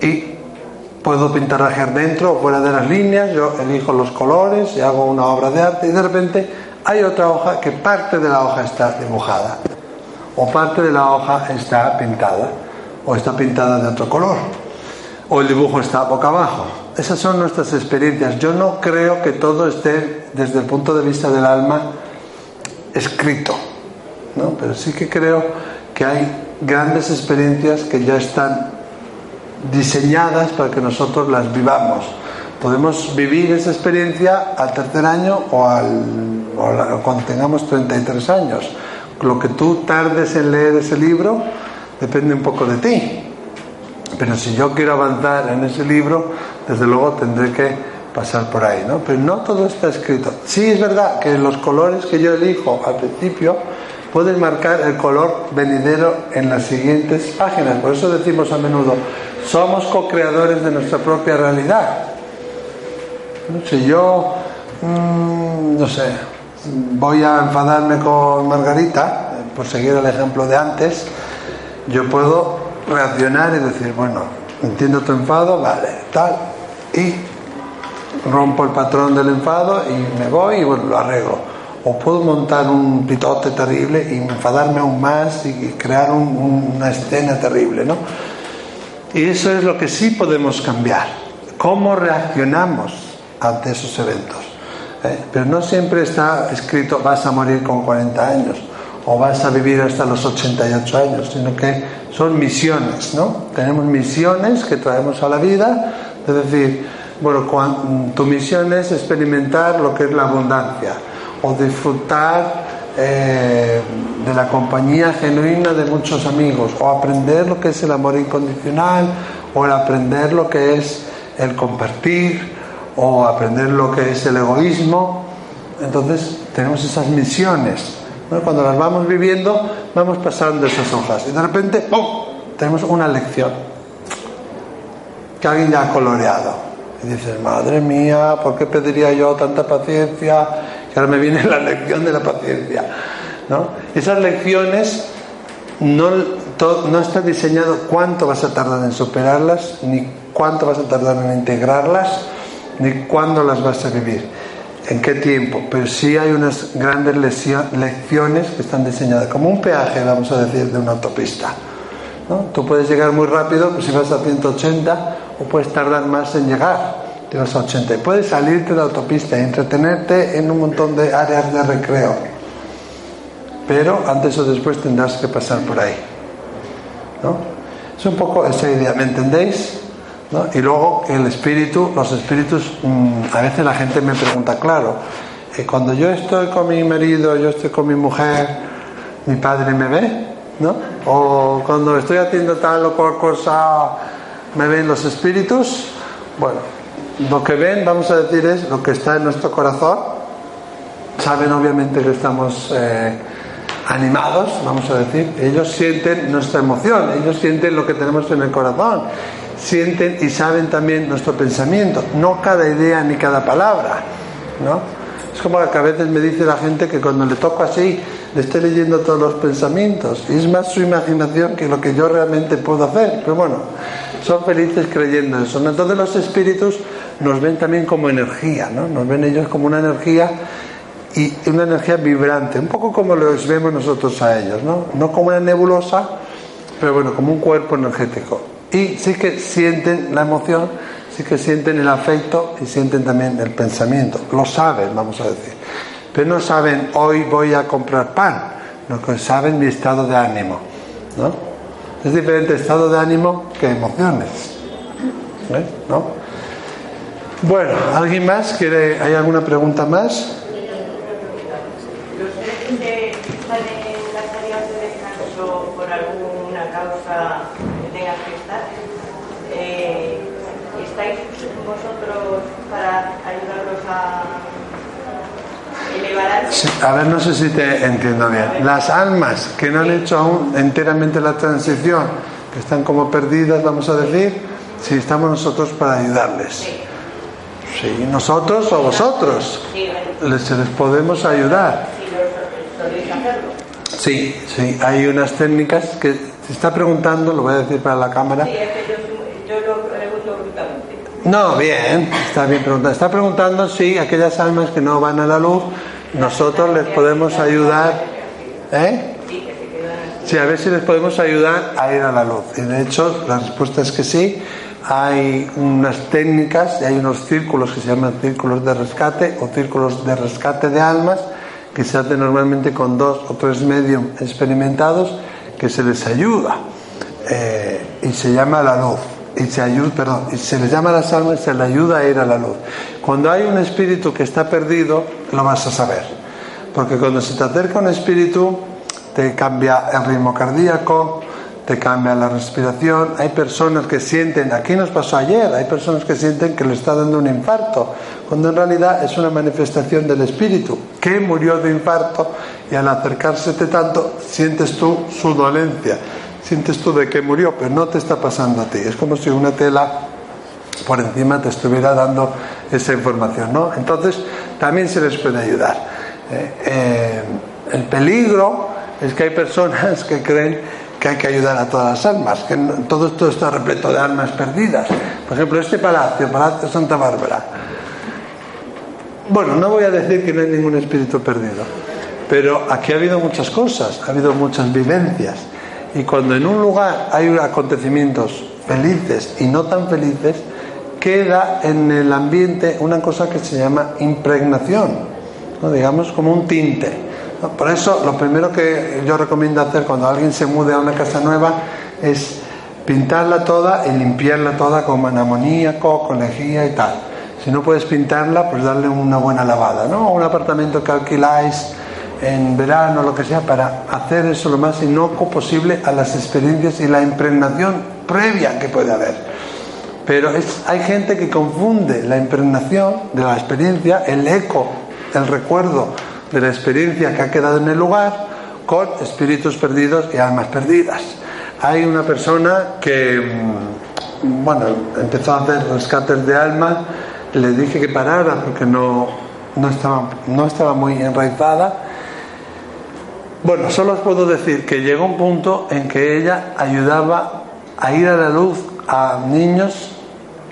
Y puedo pintarrajear dentro o fuera de las líneas, yo elijo los colores y hago una obra de arte y de repente hay otra hoja que parte de la hoja está dibujada o parte de la hoja está pintada o está pintada de otro color o el dibujo está boca abajo. Esas son nuestras experiencias. Yo no creo que todo esté desde el punto de vista del alma escrito, ¿no? pero sí que creo que hay grandes experiencias que ya están diseñadas para que nosotros las vivamos. Podemos vivir esa experiencia al tercer año o, al, o la- cuando tengamos 33 años. Lo que tú tardes en leer ese libro depende un poco de ti. Pero si yo quiero avanzar en ese libro, desde luego tendré que pasar por ahí, ¿no? Pero no todo está escrito. Sí es verdad que los colores que yo elijo al principio pueden marcar el color venidero en las siguientes páginas. Por eso decimos a menudo, somos co-creadores de nuestra propia realidad. Si yo, mm, no sé, voy a enfadarme con Margarita, eh, por seguir el ejemplo de antes, yo puedo reaccionar y decir, bueno, entiendo tu enfado, vale, tal, y rompo el patrón del enfado y me voy y bueno, lo arreglo. O puedo montar un pitote terrible y enfadarme aún más y crear un- un- una escena terrible, ¿no? Y eso es lo que sí podemos cambiar. ¿Cómo reaccionamos ante esos eventos? ¿Eh? Pero no siempre está escrito vas a morir con 40 años o vas a vivir hasta los 88 años, sino que son misiones, ¿no? Tenemos misiones que traemos a la vida, es decir, bueno, tu misión es experimentar lo que es la abundancia o disfrutar eh, de la compañía genuina de muchos amigos o aprender lo que es el amor incondicional o el aprender lo que es el compartir o aprender lo que es el egoísmo. Entonces tenemos esas misiones. ¿no? Cuando las vamos viviendo, vamos pasando esas hojas y de repente, ¡pum!, tenemos una lección que alguien ya ha coloreado. Y dices, madre mía, ¿por qué pediría yo tanta paciencia? Que ahora me viene la lección de la paciencia. ¿no? Esas lecciones no, to- no diseñado cuánto vas a tardar en superarlas, ni cuánto vas a tardar en integrarlas, ni cuándo las vas a vivir, en qué tiempo. Pero sí hay unas grandes lecciones que están diseñadas, como un peaje, vamos a decir, de una autopista. ¿no? Tú puedes llegar muy rápido pues si vas a 180 o puedes tardar más en llegar, vas a 80. Y puedes salirte de la autopista y entretenerte en un montón de áreas de recreo. Pero antes o después tendrás que pasar por ahí. ¿no? Es un poco esa idea, ¿me entendéis? ¿No? Y luego el espíritu, los espíritus, mm, a veces la gente me pregunta, claro, eh, cuando yo estoy con mi marido, yo estoy con mi mujer, mi padre me ve, ¿no? O cuando estoy haciendo tal o cual cosa, me ven los espíritus. Bueno, lo que ven, vamos a decir, es lo que está en nuestro corazón saben obviamente que estamos eh, animados, vamos a decir. Ellos sienten nuestra emoción, ellos sienten lo que tenemos en el corazón, sienten y saben también nuestro pensamiento, no cada idea ni cada palabra, ¿no? Es como que a veces me dice la gente que cuando le toco así, le estoy leyendo todos los pensamientos. Y es más su imaginación que lo que yo realmente puedo hacer. Pero bueno, son felices creyendo eso. Entonces los espíritus nos ven también como energía, ¿no? Nos ven ellos como una energía y una energía vibrante, un poco como los vemos nosotros a ellos, ¿no? No como una nebulosa, pero bueno, como un cuerpo energético. Y sí que sienten la emoción, sí que sienten el afecto y sienten también el pensamiento. Lo saben, vamos a decir. Pero no saben, hoy voy a comprar pan, no que saben mi estado de ánimo, ¿no? Es diferente estado de ánimo que emociones, ¿eh? ¿no? Bueno, ¿alguien más quiere? ¿Hay alguna pregunta más? Los seres que están en las áreas de descanso por alguna causa que tengan que estar, ¿estáis vosotros para ayudarlos a elevar algo? Sí, A ver, no sé si te entiendo bien. Las almas que no han hecho aún enteramente la transición, que están como perdidas, vamos a decir, si estamos nosotros para ayudarles. Sí, nosotros o vosotros. Les, les podemos ayudar. Sí, sí, hay unas técnicas que se está preguntando, lo voy a decir para la cámara. No, bien, está bien preguntado. Está preguntando si aquellas almas que no van a la luz, nosotros les podemos ayudar. ¿Eh? Sí, a ver si les podemos ayudar a ir a la luz. Y de hecho, la respuesta es que sí. Hay unas técnicas hay unos círculos que se llaman círculos de rescate o círculos de rescate de almas que se hacen normalmente con dos o tres medium experimentados que se les ayuda eh, y se llama la luz y se ayuda, perdón, y se les llama a las almas y se les ayuda a ir a la luz. Cuando hay un espíritu que está perdido, lo vas a saber. Porque cuando se te acerca un espíritu, te cambia el ritmo cardíaco, te cambia la respiración. Hay personas que sienten, aquí nos pasó ayer, hay personas que sienten que le está dando un infarto, cuando en realidad es una manifestación del espíritu que murió de infarto y al acercársete tanto sientes tú su dolencia, sientes tú de que murió, pero no te está pasando a ti. Es como si una tela por encima te estuviera dando esa información, ¿no? Entonces también se les puede ayudar. Eh, eh, el peligro es que hay personas <laughs> que creen que hay que ayudar a todas las almas, que todo esto está repleto de almas perdidas. Por ejemplo, este palacio, Palacio Santa Bárbara. Bueno, no voy a decir que no hay ningún espíritu perdido, pero aquí ha habido muchas cosas, ha habido muchas vivencias. Y cuando en un lugar hay acontecimientos felices y no tan felices, queda en el ambiente una cosa que se llama impregnación, digamos como un tinte. Por eso lo primero que yo recomiendo hacer cuando alguien se mude a una casa nueva es pintarla toda y limpiarla toda con amoníaco, con lejía y tal. Si no puedes pintarla, pues darle una buena lavada, ¿no? Un apartamento que alquiláis en verano, lo que sea, para hacer eso lo más inocuo posible a las experiencias y la impregnación previa que puede haber. Pero hay gente que confunde la impregnación de la experiencia, el eco, el recuerdo de la experiencia que ha quedado en el lugar, con espíritus perdidos y almas perdidas. Hay una persona que, mm, bueno, empezó a hacer rescates de almas, le dije que parara porque no, no, estaba, no estaba muy enraizada. Bueno, solo os puedo decir que llegó un punto en que ella ayudaba a ir a la luz a niños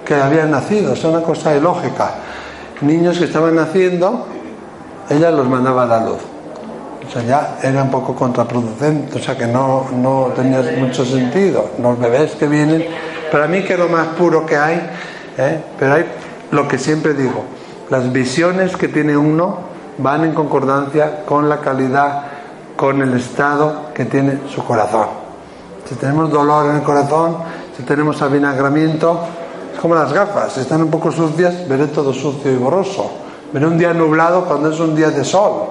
que habían nacido, es una cosa ilógica. Niños que estaban naciendo, ella los mandaba a la luz. O sea, ya era un poco contraproducente, o sea que no, no mucho sentido. Los bebés que vienen, para mí que es lo más puro que hay, ¿eh? pero hay lo que siempre digo, las visiones que tiene uno van en concordancia con la calidad, con el estado que tiene su corazón. Si tenemos dolor en el corazón, si tenemos avinagramiento, es como las gafas, si están un poco sucias, veré todo sucio y borroso. Veré un día nublado cuando es un día de sol.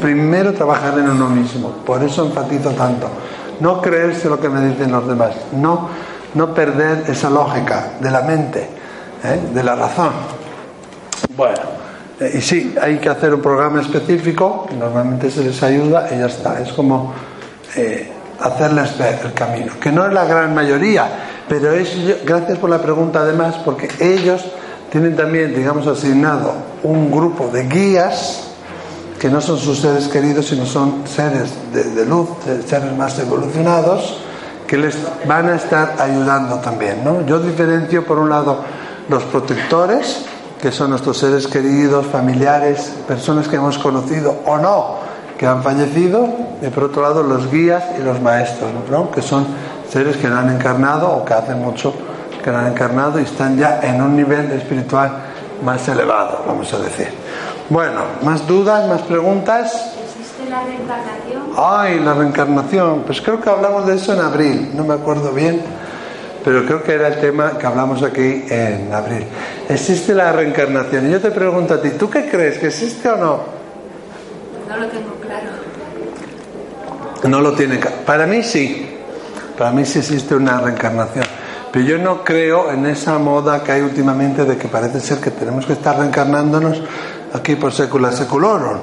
primero trabajar en uno mismo, por eso enfatizo tanto. No creerse lo que me dicen los demás, no, no perder esa lógica de la mente, ¿eh? de la razón. Bueno, Eh, y sí, hay que hacer un programa específico, normalmente se les ayuda y ya está. Es como eh, hacerles ver el camino, que no es la gran mayoría, pero es, gracias por la pregunta además, porque ellos tienen también, digamos, asignado un grupo de guías que no son sus seres queridos, sino son seres de, luz, seres más evolucionados, que les van a estar ayudando también. ¿no? Yo diferencio, por un lado, los protectores, que son nuestros seres queridos, familiares, personas que hemos conocido o no, que han fallecido, y por otro lado, los guías y los maestros, ¿no? que son seres que no han encarnado o que hace mucho que han encarnado y están ya en un nivel espiritual más elevado, vamos a decir. Bueno, más dudas, más preguntas. ¿Existe la reencarnación? Ay, la reencarnación. Pues creo que hablamos de eso en abril, no me acuerdo bien, pero creo que era el tema que hablamos aquí en abril. ¿Existe la reencarnación? Y yo te pregunto a ti, ¿tú qué crees? ¿Que existe o no? No lo tengo claro. No lo tiene. ca- Para mí sí. Para mí sí existe una reencarnación. Pero yo no creo en esa moda que hay últimamente de que parece ser que tenemos que estar reencarnándonos aquí por secula seculorum,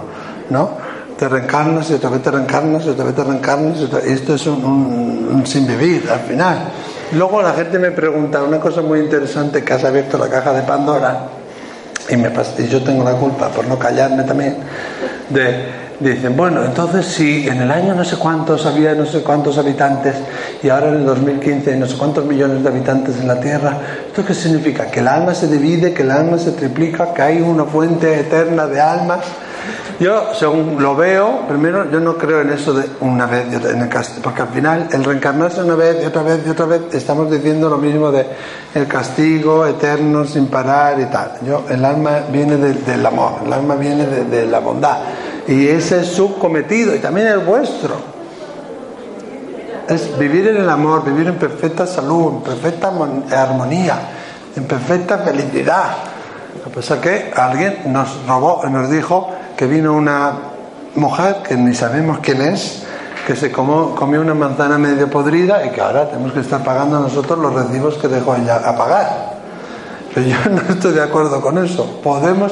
¿no? Te reencarnas y otra vez te reencarnas y otra vez te reencarnas. y otra- Esto es un, sin vivir al final. Luego la gente me pregunta una cosa muy interesante que has abierto la caja de Pandora y, me y yo tengo la culpa por no callarme también, de, dicen, bueno, entonces si en el año no sé cuántos había no sé cuántos habitantes y ahora en el 2015 hay no sé cuántos millones de habitantes en la Tierra, ¿esto qué significa? Que el alma se divide, que el alma se triplica, que hay una fuente eterna de almas. Yo, según lo veo, primero, yo no creo en eso de una vez y otra castigo, porque al final el reencarnarse una vez y otra vez y otra vez estamos diciendo lo mismo de el castigo eterno sin parar y tal. Yo, el alma viene de- del amor, el alma viene de la bondad y ese es su cometido y también el vuestro. Es vivir en el amor, vivir en perfecta salud, en perfecta mon- armonía, en perfecta felicidad. Pasa es que alguien nos robó y nos dijo que vino una mujer que ni sabemos quién es, que se comió, comió una manzana medio podrida y que ahora tenemos que estar pagando nosotros los recibos que dejó ella a pagar. Pero yo <laughs> no estoy de acuerdo con eso. Podemos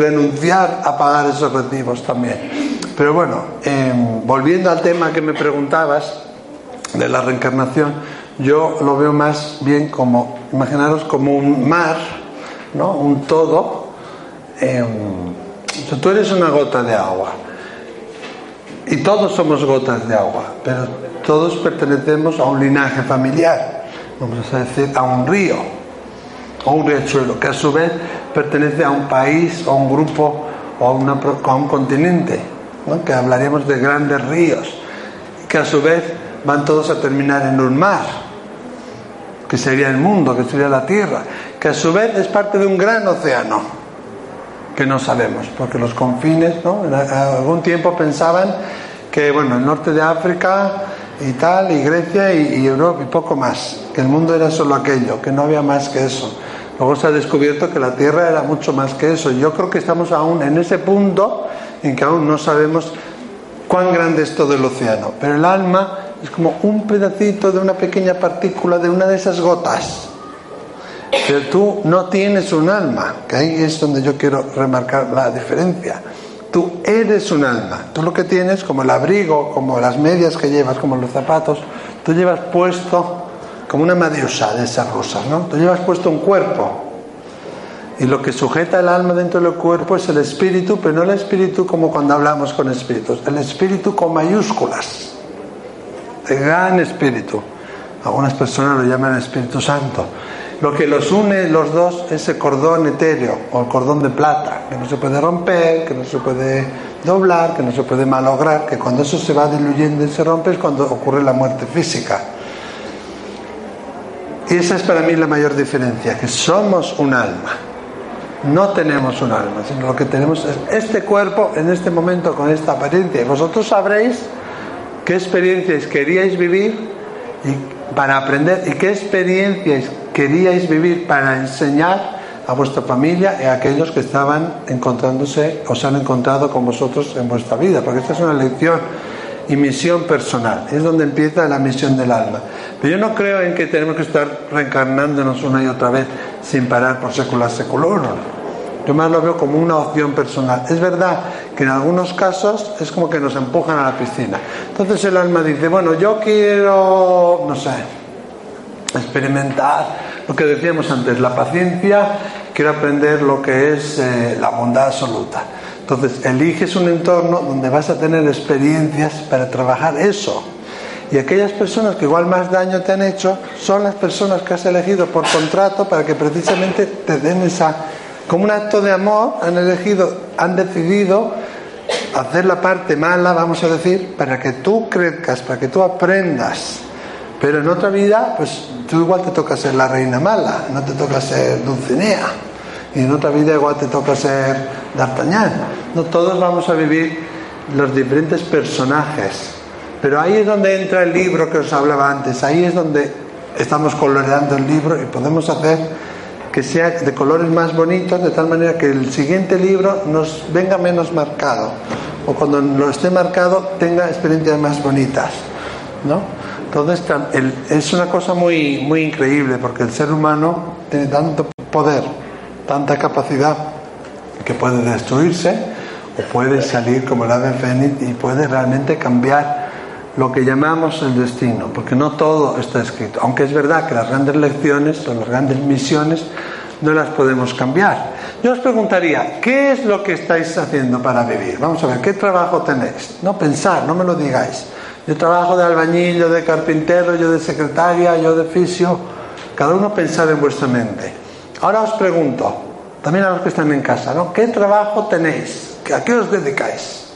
renunciar a pagar esos recibos también. Pero bueno, eh, volviendo al tema que me preguntabas de la reencarnación, yo lo veo más bien como, imaginaros como un mar, ¿no? Un todo. eh, tú eres una gota de agua. Y todos somos gotas de agua, pero todos pertenecemos a un linaje familiar, vamos a decir, a un río o un riachuelo, que a su vez pertenece a un país o a un grupo o a, una a un continente, que hablaríamos de grandes ríos, que a su vez van todos a terminar en un mar, que sería el mundo, que sería la tierra, que a su vez es parte de un gran océano, que no sabemos, porque los confines, ¿no? En algún tiempo pensaban que, bueno, el norte de África y tal, y Grecia y, y Europa y poco más, que el mundo era solo aquello, que no había más que eso. Luego se ha descubierto que la Tierra era mucho más que eso. Yo creo que estamos aún en ese punto en que aún no sabemos cuán grande es todo el océano, pero el alma es como un pedacito de una pequeña partícula de una de esas gotas. Pero tú no tienes un alma, que ahí es donde yo quiero remarcar la diferencia. Tú eres un alma. Tú lo que tienes, como el abrigo, como las medias que llevas, como los zapatos, tú llevas puesto como una madiosa de esas rusas, ¿no? Tú llevas puesto un cuerpo. Y lo que sujeta el alma dentro del cuerpo es el espíritu, pero no el espíritu como cuando hablamos con espíritus, el espíritu con mayúsculas, el gran espíritu. Algunas personas lo llaman Espíritu Santo. Lo que los une los dos es el cordón etéreo o el cordón de plata, que no se puede romper, que no se puede doblar, que no se puede malograr, que cuando eso se va diluyendo y se rompe es cuando ocurre la muerte física. Y esa es para mí la mayor diferencia, que somos un alma. No tenemos un alma, sino lo que tenemos es este cuerpo en este momento con esta apariencia. Y vosotros sabréis qué experiencias queríais vivir y para aprender y qué experiencias queríais vivir para enseñar a vuestra familia y a aquellos que estaban encontrándose o se han encontrado con vosotros en vuestra vida, porque esta es una lección y misión personal, es donde empieza la misión del alma. Pero yo no creo en que tenemos que estar reencarnándonos una y otra vez sin parar por secular seculorum. Yo más lo veo como una opción personal. Es verdad que en algunos casos es como que nos empujan a la piscina. Entonces el alma dice, bueno, yo quiero, no sé, experimentar lo que decíamos antes, la paciencia, quiero aprender lo que es eh, la bondad absoluta. Entonces eliges un entorno donde vas a tener experiencias para trabajar eso. Y aquellas personas que igual más daño te han hecho son las personas que has elegido por contrato para que precisamente te den esa... Como un acto de amor han elegido, han decidido hacer la parte mala, vamos a decir, para que tú crezcas, para que tú aprendas. Pero en otra vida, pues tú igual te toca ser la reina mala, no te toca ser Dulcinea. Y en otra vida igual te toca ser D'Artagnan. No todos vamos a vivir los diferentes personajes. Pero ahí es donde entra el libro que os hablaba antes. Ahí es donde estamos coloreando el libro y podemos hacer que sea de colores más bonitos, de tal manera que el siguiente libro nos venga menos marcado. O cuando lo esté marcado tenga experiencias más bonitas. ¿no? Entonces es una cosa muy, muy increíble porque el ser humano tiene tanto poder, tanta capacidad que puede destruirse o puede salir como el ave fénix y puede realmente cambiar lo que llamamos el destino, porque no todo está escrito, aunque es verdad que las grandes lecciones o las grandes misiones no las podemos cambiar. Yo os preguntaría, ¿qué es lo que estáis haciendo para vivir? Vamos a ver, ¿qué trabajo tenéis? No pensar, no me lo digáis. Yo trabajo de albañil, yo de carpintero, yo de secretaria, yo de fisio. Cada uno pensar en vuestra mente. Ahora os pregunto, también a los que están en casa, ¿no? ¿Qué trabajo tenéis? ¿A qué os dedicáis?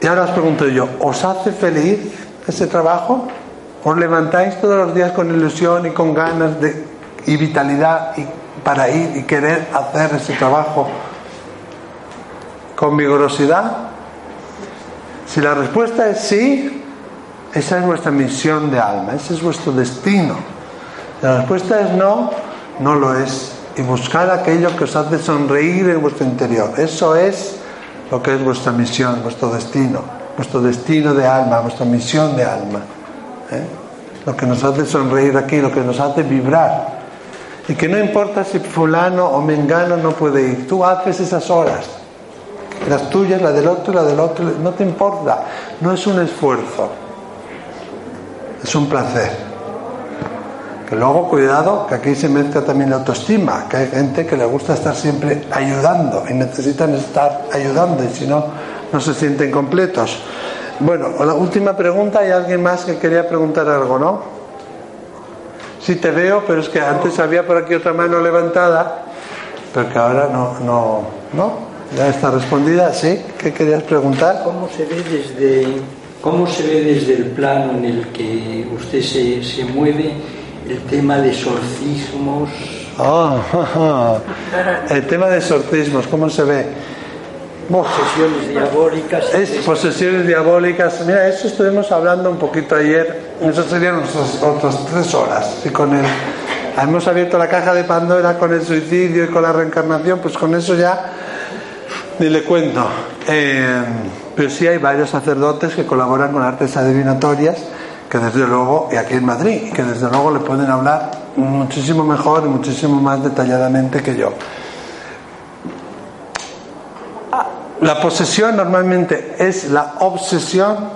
Y ahora os pregunto yo, ¿os hace feliz ese trabajo? ¿Os levantáis todos los días con ilusión y con ganas de, y vitalidad y para ir y querer hacer ese trabajo con vigorosidad? Si la respuesta es sí, esa es vuestra misión de alma, ese es vuestro destino. La respuesta es no, no lo es. Y buscar aquello que os hace sonreír en vuestro interior. Eso es lo que es vuestra misión, vuestro destino, vuestro destino de alma, vuestra misión de alma. ¿eh? Lo que nos hace sonreír aquí, lo que nos hace vibrar. Y que no importa si fulano o mengano no puede ir, tú haces esas horas. Las tuyas, la del otro, la del otro, no te importa. No es un esfuerzo, es un placer. Que luego, cuidado, que aquí se mezcla también la autoestima, que hay gente que le gusta estar siempre ayudando y necesitan estar ayudando y si no, no se sienten completos. Bueno, la última pregunta, ¿hay alguien más que quería preguntar algo, no? Sí te veo, pero es que antes había por aquí otra mano levantada, pero que ahora no, no, ¿no? Ya está respondida, ¿sí? ¿Qué querías preguntar? ¿Cómo se ve desde, cómo se ve desde el plano en el que usted se, se mueve el tema de exorcismos? Ah, <laughs> el tema de sortismos, ¿cómo se ve? Posesiones diabólicas. es posesiones diabólicas. Mira, eso estuvimos hablando un poquito ayer. Eso serían otras, otras tres horas. Y con el, hemos abierto la caja de Pandora con el suicidio y con la reencarnación, pues con eso ya ni le cuento. Eh, pero sí hay varios sacerdotes que colaboran con artes adivinatorias que desde luego, y aquí en Madrid, que desde luego le pueden hablar muchísimo mejor y muchísimo más detalladamente que yo. Ah, La posesión normalmente es la obsesión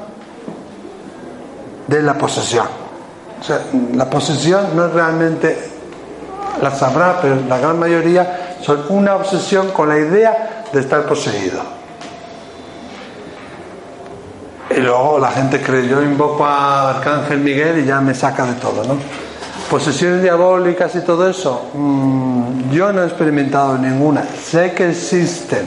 de la posesión. O sea, la posesión no es realmente, la sabrá, pero la gran mayoría son una obsesión con la idea de estar poseído. Y luego la gente cree, yo invoco a Arcángel Miguel y ya me saca de todo, ¿no? Posesiones diabólicas y todo eso, mm, yo no he experimentado ninguna, sé que existen.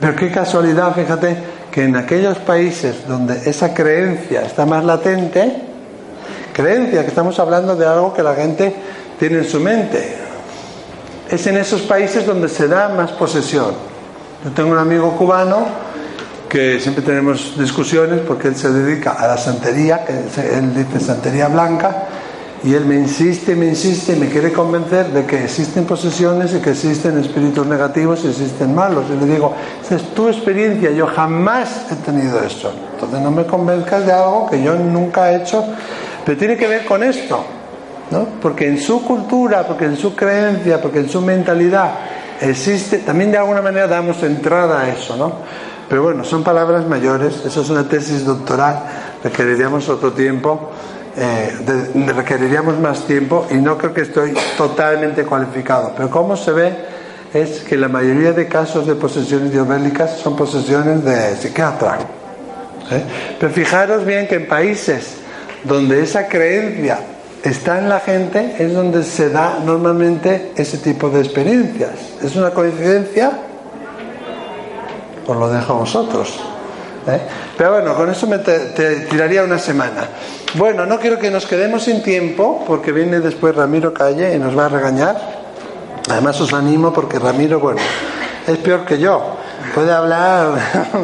Pero qué casualidad, fíjate, que en aquellos países donde esa creencia está más latente, creencia que estamos hablando de algo que la gente tiene en su mente, es en esos países donde se da más posesión. Yo tengo un amigo cubano que siempre tenemos discusiones porque él se dedica a la santería, que él dice santería blanca, y él me insiste, me insiste, me quiere convencer de que existen posesiones y que existen espíritus negativos y existen malos. Y le digo, esa es tu experiencia, yo jamás he tenido eso. Entonces no me convenzcas de algo que yo nunca he hecho, pero tiene que ver con esto. ¿no? Porque en su cultura, porque en su creencia, porque en su mentalidad existe, también de alguna manera damos entrada a eso, ¿no? Pero bueno, son palabras mayores, eso es una tesis doctoral, requeriríamos otro tiempo, eh, de- requeriríamos más tiempo y no creo que estoy totalmente cualificado. Pero como se ve es que la mayoría de casos de posesiones diabélicas son posesiones de psiquiatra. ¿eh? Pero fijaros bien que en países donde esa creencia está en la gente es donde se da normalmente ese tipo de experiencias. ¿Es una coincidencia? Os lo dejo a vosotros. ¿eh? Pero bueno, con eso me te, tiraría una semana. Bueno, no quiero que nos quedemos sin tiempo porque viene después Ramiro Calle y nos va a regañar. Además os animo porque Ramiro, bueno, es peor que yo. Puede hablar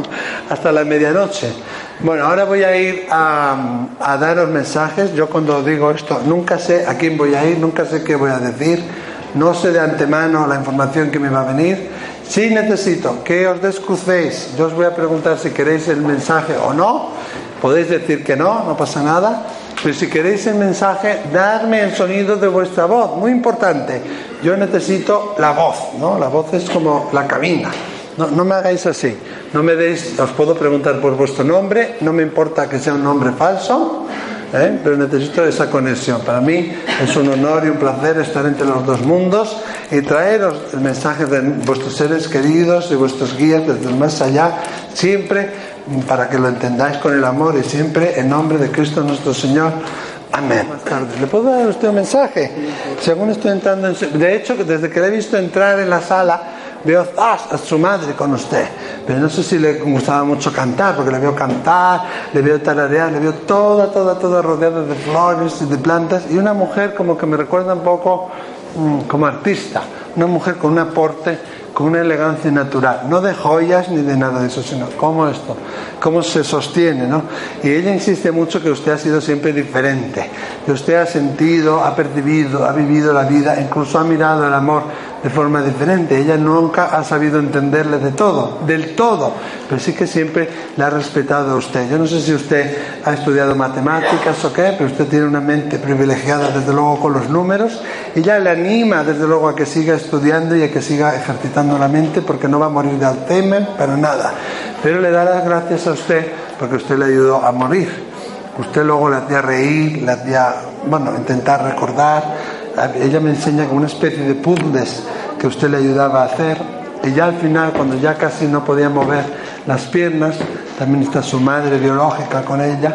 <laughs> hasta la medianoche. Bueno, ahora voy a ir a, a daros mensajes. Yo cuando digo esto, nunca sé a quién voy a ir, nunca sé qué voy a decir. No sé de antemano la información que me va a venir. Sí necesito que os descrucéis. Yo os voy a preguntar si queréis el mensaje o no. Podéis decir que no, no pasa nada. Pero si queréis el mensaje, darme el sonido de vuestra voz. Muy importante. Yo necesito la voz, ¿no? La voz es como la cabina. No, me hagáis así. No me deis, os puedo preguntar por vuestro nombre. No me importa que sea un nombre falso. ¿eh? Pero necesito esa conexión. Para mí es un honor y un placer estar entre los dos mundos y traeros el mensaje de vuestros seres queridos y vuestros guías desde el más allá, siempre para que lo entendáis con el amor y siempre en nombre de Cristo nuestro Señor. Amén. ¿Le puedo dar a usted un mensaje? Según estoy entrando en... De hecho, desde que le he visto entrar en la sala, veo ¡zas! a su madre con usted. Pero no sé si le gustaba mucho cantar, porque le veo cantar, le veo tararear, le veo toda, toda, toda rodeada de flores y de plantas. Y una mujer como que me recuerda un poco mm, como artista. Una mujer con un aporte, con una elegancia natural. No de joyas ni de nada de eso, sino cómo esto, cómo se sostiene, ¿no? Y ella insiste mucho que usted ha sido siempre diferente. Que usted ha sentido, ha percibido, ha vivido la vida, incluso ha mirado el amor de forma diferente. Ella nunca ha sabido entenderle de todo, del todo, pero sí que siempre le ha respetado a usted. Yo no sé si usted ha estudiado matemáticas o qué, pero usted tiene una mente privilegiada desde luego con los números ya le anima desde luego a que siga estudiando y a que siga ejercitando la mente porque no va a morir de Alzheimer para nada. Pero le da las gracias a usted porque usted le ayudó a morir. Usted luego le hacía reír, le hacía, bueno, intentar recordar. Ella me enseña como una especie de puzzles que usted le ayudaba a hacer. Y ya al final, cuando ya casi no podía mover las piernas, también está su madre biológica con ella.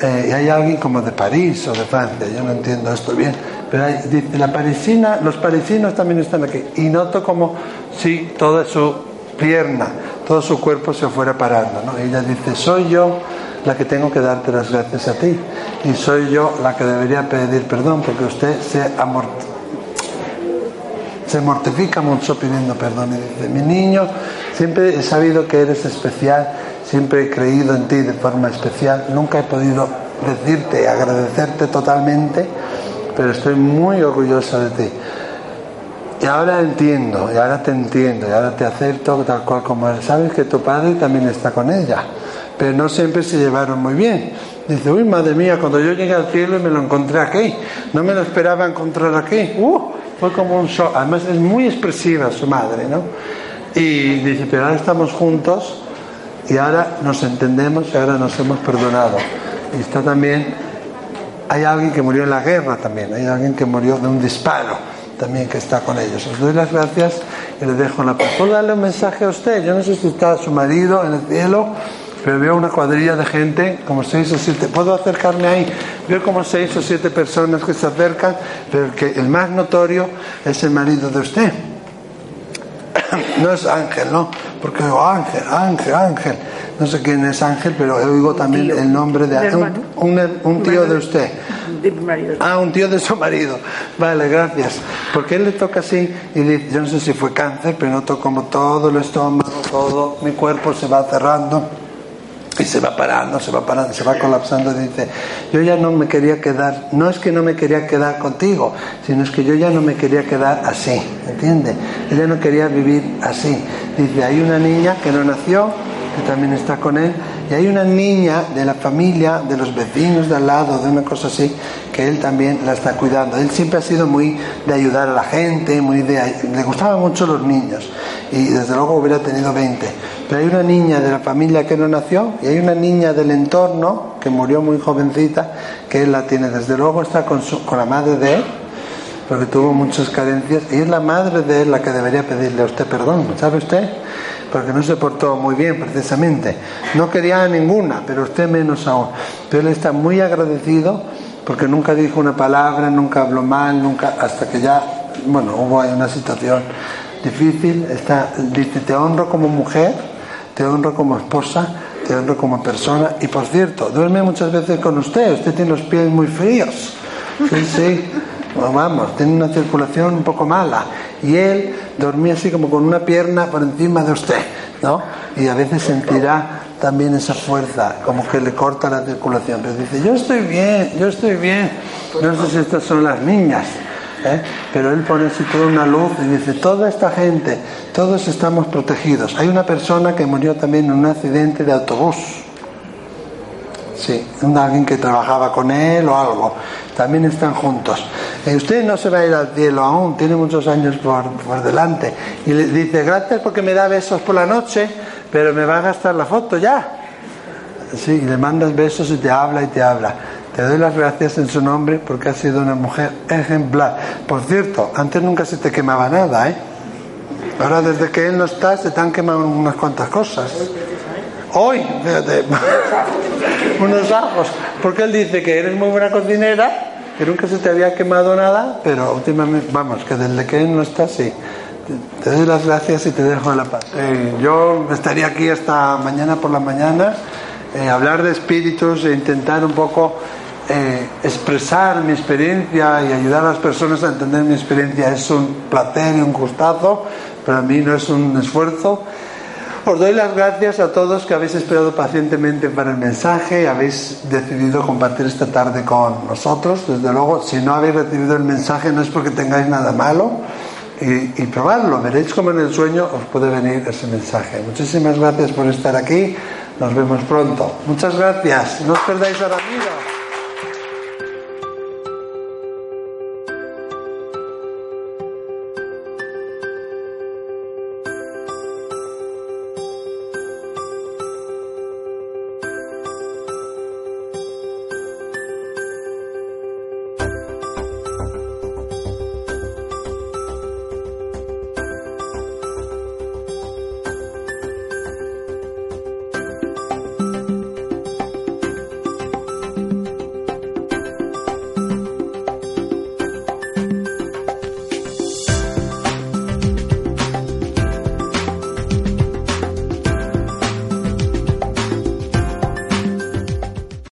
Eh, y hay alguien como de París o de Francia, yo no entiendo esto bien. Pero hay- dice, la parisina, los parisinos también están aquí. Y noto como si toda su pierna, todo su cuerpo se fuera parando. ¿no? Ella dice, soy yo la que tengo que darte las gracias a ti. Y soy yo la que debería pedir perdón porque usted se amort se mortifica mucho pidiendo perdón y dice, mi niño, siempre he sabido que eres especial, siempre he creído en ti de forma especial, nunca he podido decirte agradecerte totalmente, pero estoy muy orgullosa de ti. Y ahora entiendo, y ahora te entiendo, y ahora te acepto tal cual como eres. Sabes que tu padre también está con ella, pero no siempre se llevaron muy bien. Dice, uy, madre mía, cuando yo llegué al cielo y me lo encontré aquí, no me lo esperaba encontrar aquí. Uh, fue como un shock. Además es muy expresiva su madre, ¿no? Y dice, pero ahora estamos juntos y ahora nos entendemos y ahora nos hemos perdonado. Y está también, hay alguien que murió en la guerra también, hay alguien que murió de un disparo también que está con ellos. Os doy las gracias y les dejo la paz. ¿Puedo darle un mensaje a usted? Yo no sé si está su marido en el cielo, pero veo una cuadrilla de gente, como seis o siete. ¿Puedo acercarme ahí? Veo como seis o siete personas que se acercan, pero el, que, el más notorio es el marido de usted. <coughs> No es Ángel, ¿no? Porque digo Ángel, Ángel, Ángel. No sé quién es Ángel, pero oigo también el nombre de Un un, hermano. un- un tío de usted. de mi marido. Ah, un tío de su marido. Vale, gracias. Porque él le toca así y dice, yo no sé si fue cáncer, pero noto como todo el estómago, todo mi cuerpo se va cerrando y se va parando, se va parando, se va colapsando dice, yo ya no me quería quedar, no es que no me quería quedar contigo, sino es que yo ya no me quería quedar así, ¿entiende? Ella no quería vivir así. Dice, hay una niña que no nació, que también está con él, Y hay una niña de la familia, de los vecinos de al lado, de una cosa así, que él también la está cuidando. Él siempre ha sido muy de ayudar a la gente, muy de, le gustaban mucho los niños y desde luego hubiera tenido 20. Pero hay una niña de la familia que no nació y hay una niña del entorno que murió muy jovencita que él la tiene. Desde luego está con, su- con la madre de él porque tuvo muchas carencias y es la madre de él la que debería pedirle a usted perdón, ¿sabe usted? Porque no se portó muy bien precisamente. No quería a ninguna, pero usted menos aún. Pero él está muy agradecido porque nunca dijo una palabra, nunca habló mal, nunca, hasta que ya, bueno, hubo una situación difícil. Está, dice, te honro como mujer, te honro como esposa, te honro como persona. Y por cierto, duerme muchas veces con usted, usted tiene los pies muy fríos. Sí, sí. Vamos, tiene una circulación un poco mala. Y él dormía así como con una pierna por encima de usted, ¿no? Y a veces sentirá también esa fuerza, como que le corta la circulación. Pero dice, yo estoy bien, yo estoy bien. No sé si estas son las niñas, ¿eh? pero él pone así toda una luz y dice, toda esta gente, todos estamos protegidos. Hay una persona que murió también en un accidente de autobús. Sí, alguien que trabajaba con él o algo. También están juntos. Eh, usted no se va a ir al cielo aún, tiene muchos años por, por delante. Y le dice, gracias porque me da besos por la noche, pero me va a gastar la foto ya. Sí, y le mandas besos y te habla y te habla. Te doy las gracias en su nombre porque has sido una mujer ejemplar. Por cierto, antes nunca se te quemaba nada, ¿eh? Ahora desde que él no está se te han quemado unas cuantas cosas. Hoy, fíjate, <laughs> unos ajos. Porque él dice que eres muy buena cocinera, que nunca se te había quemado nada, pero últimamente, vamos, que desde que él no está, sí. Te- doy las gracias y te dejo la paz. Eh, yo estaría aquí hasta mañana por la mañana, eh, hablar de espíritus e intentar un poco eh, expresar mi experiencia y ayudar a las personas a entender mi experiencia. Es un placer y un gustazo, para mí no es un esfuerzo. Os doy las gracias a todos que habéis esperado pacientemente para el mensaje y habéis decidido compartir esta tarde con nosotros. Desde luego, si no habéis recibido el mensaje no es porque tengáis nada malo y, y probadlo. Veréis cómo en el sueño os puede venir ese mensaje. Muchísimas gracias por estar aquí. Nos vemos pronto. Muchas gracias. No os perdáis a Ramiro.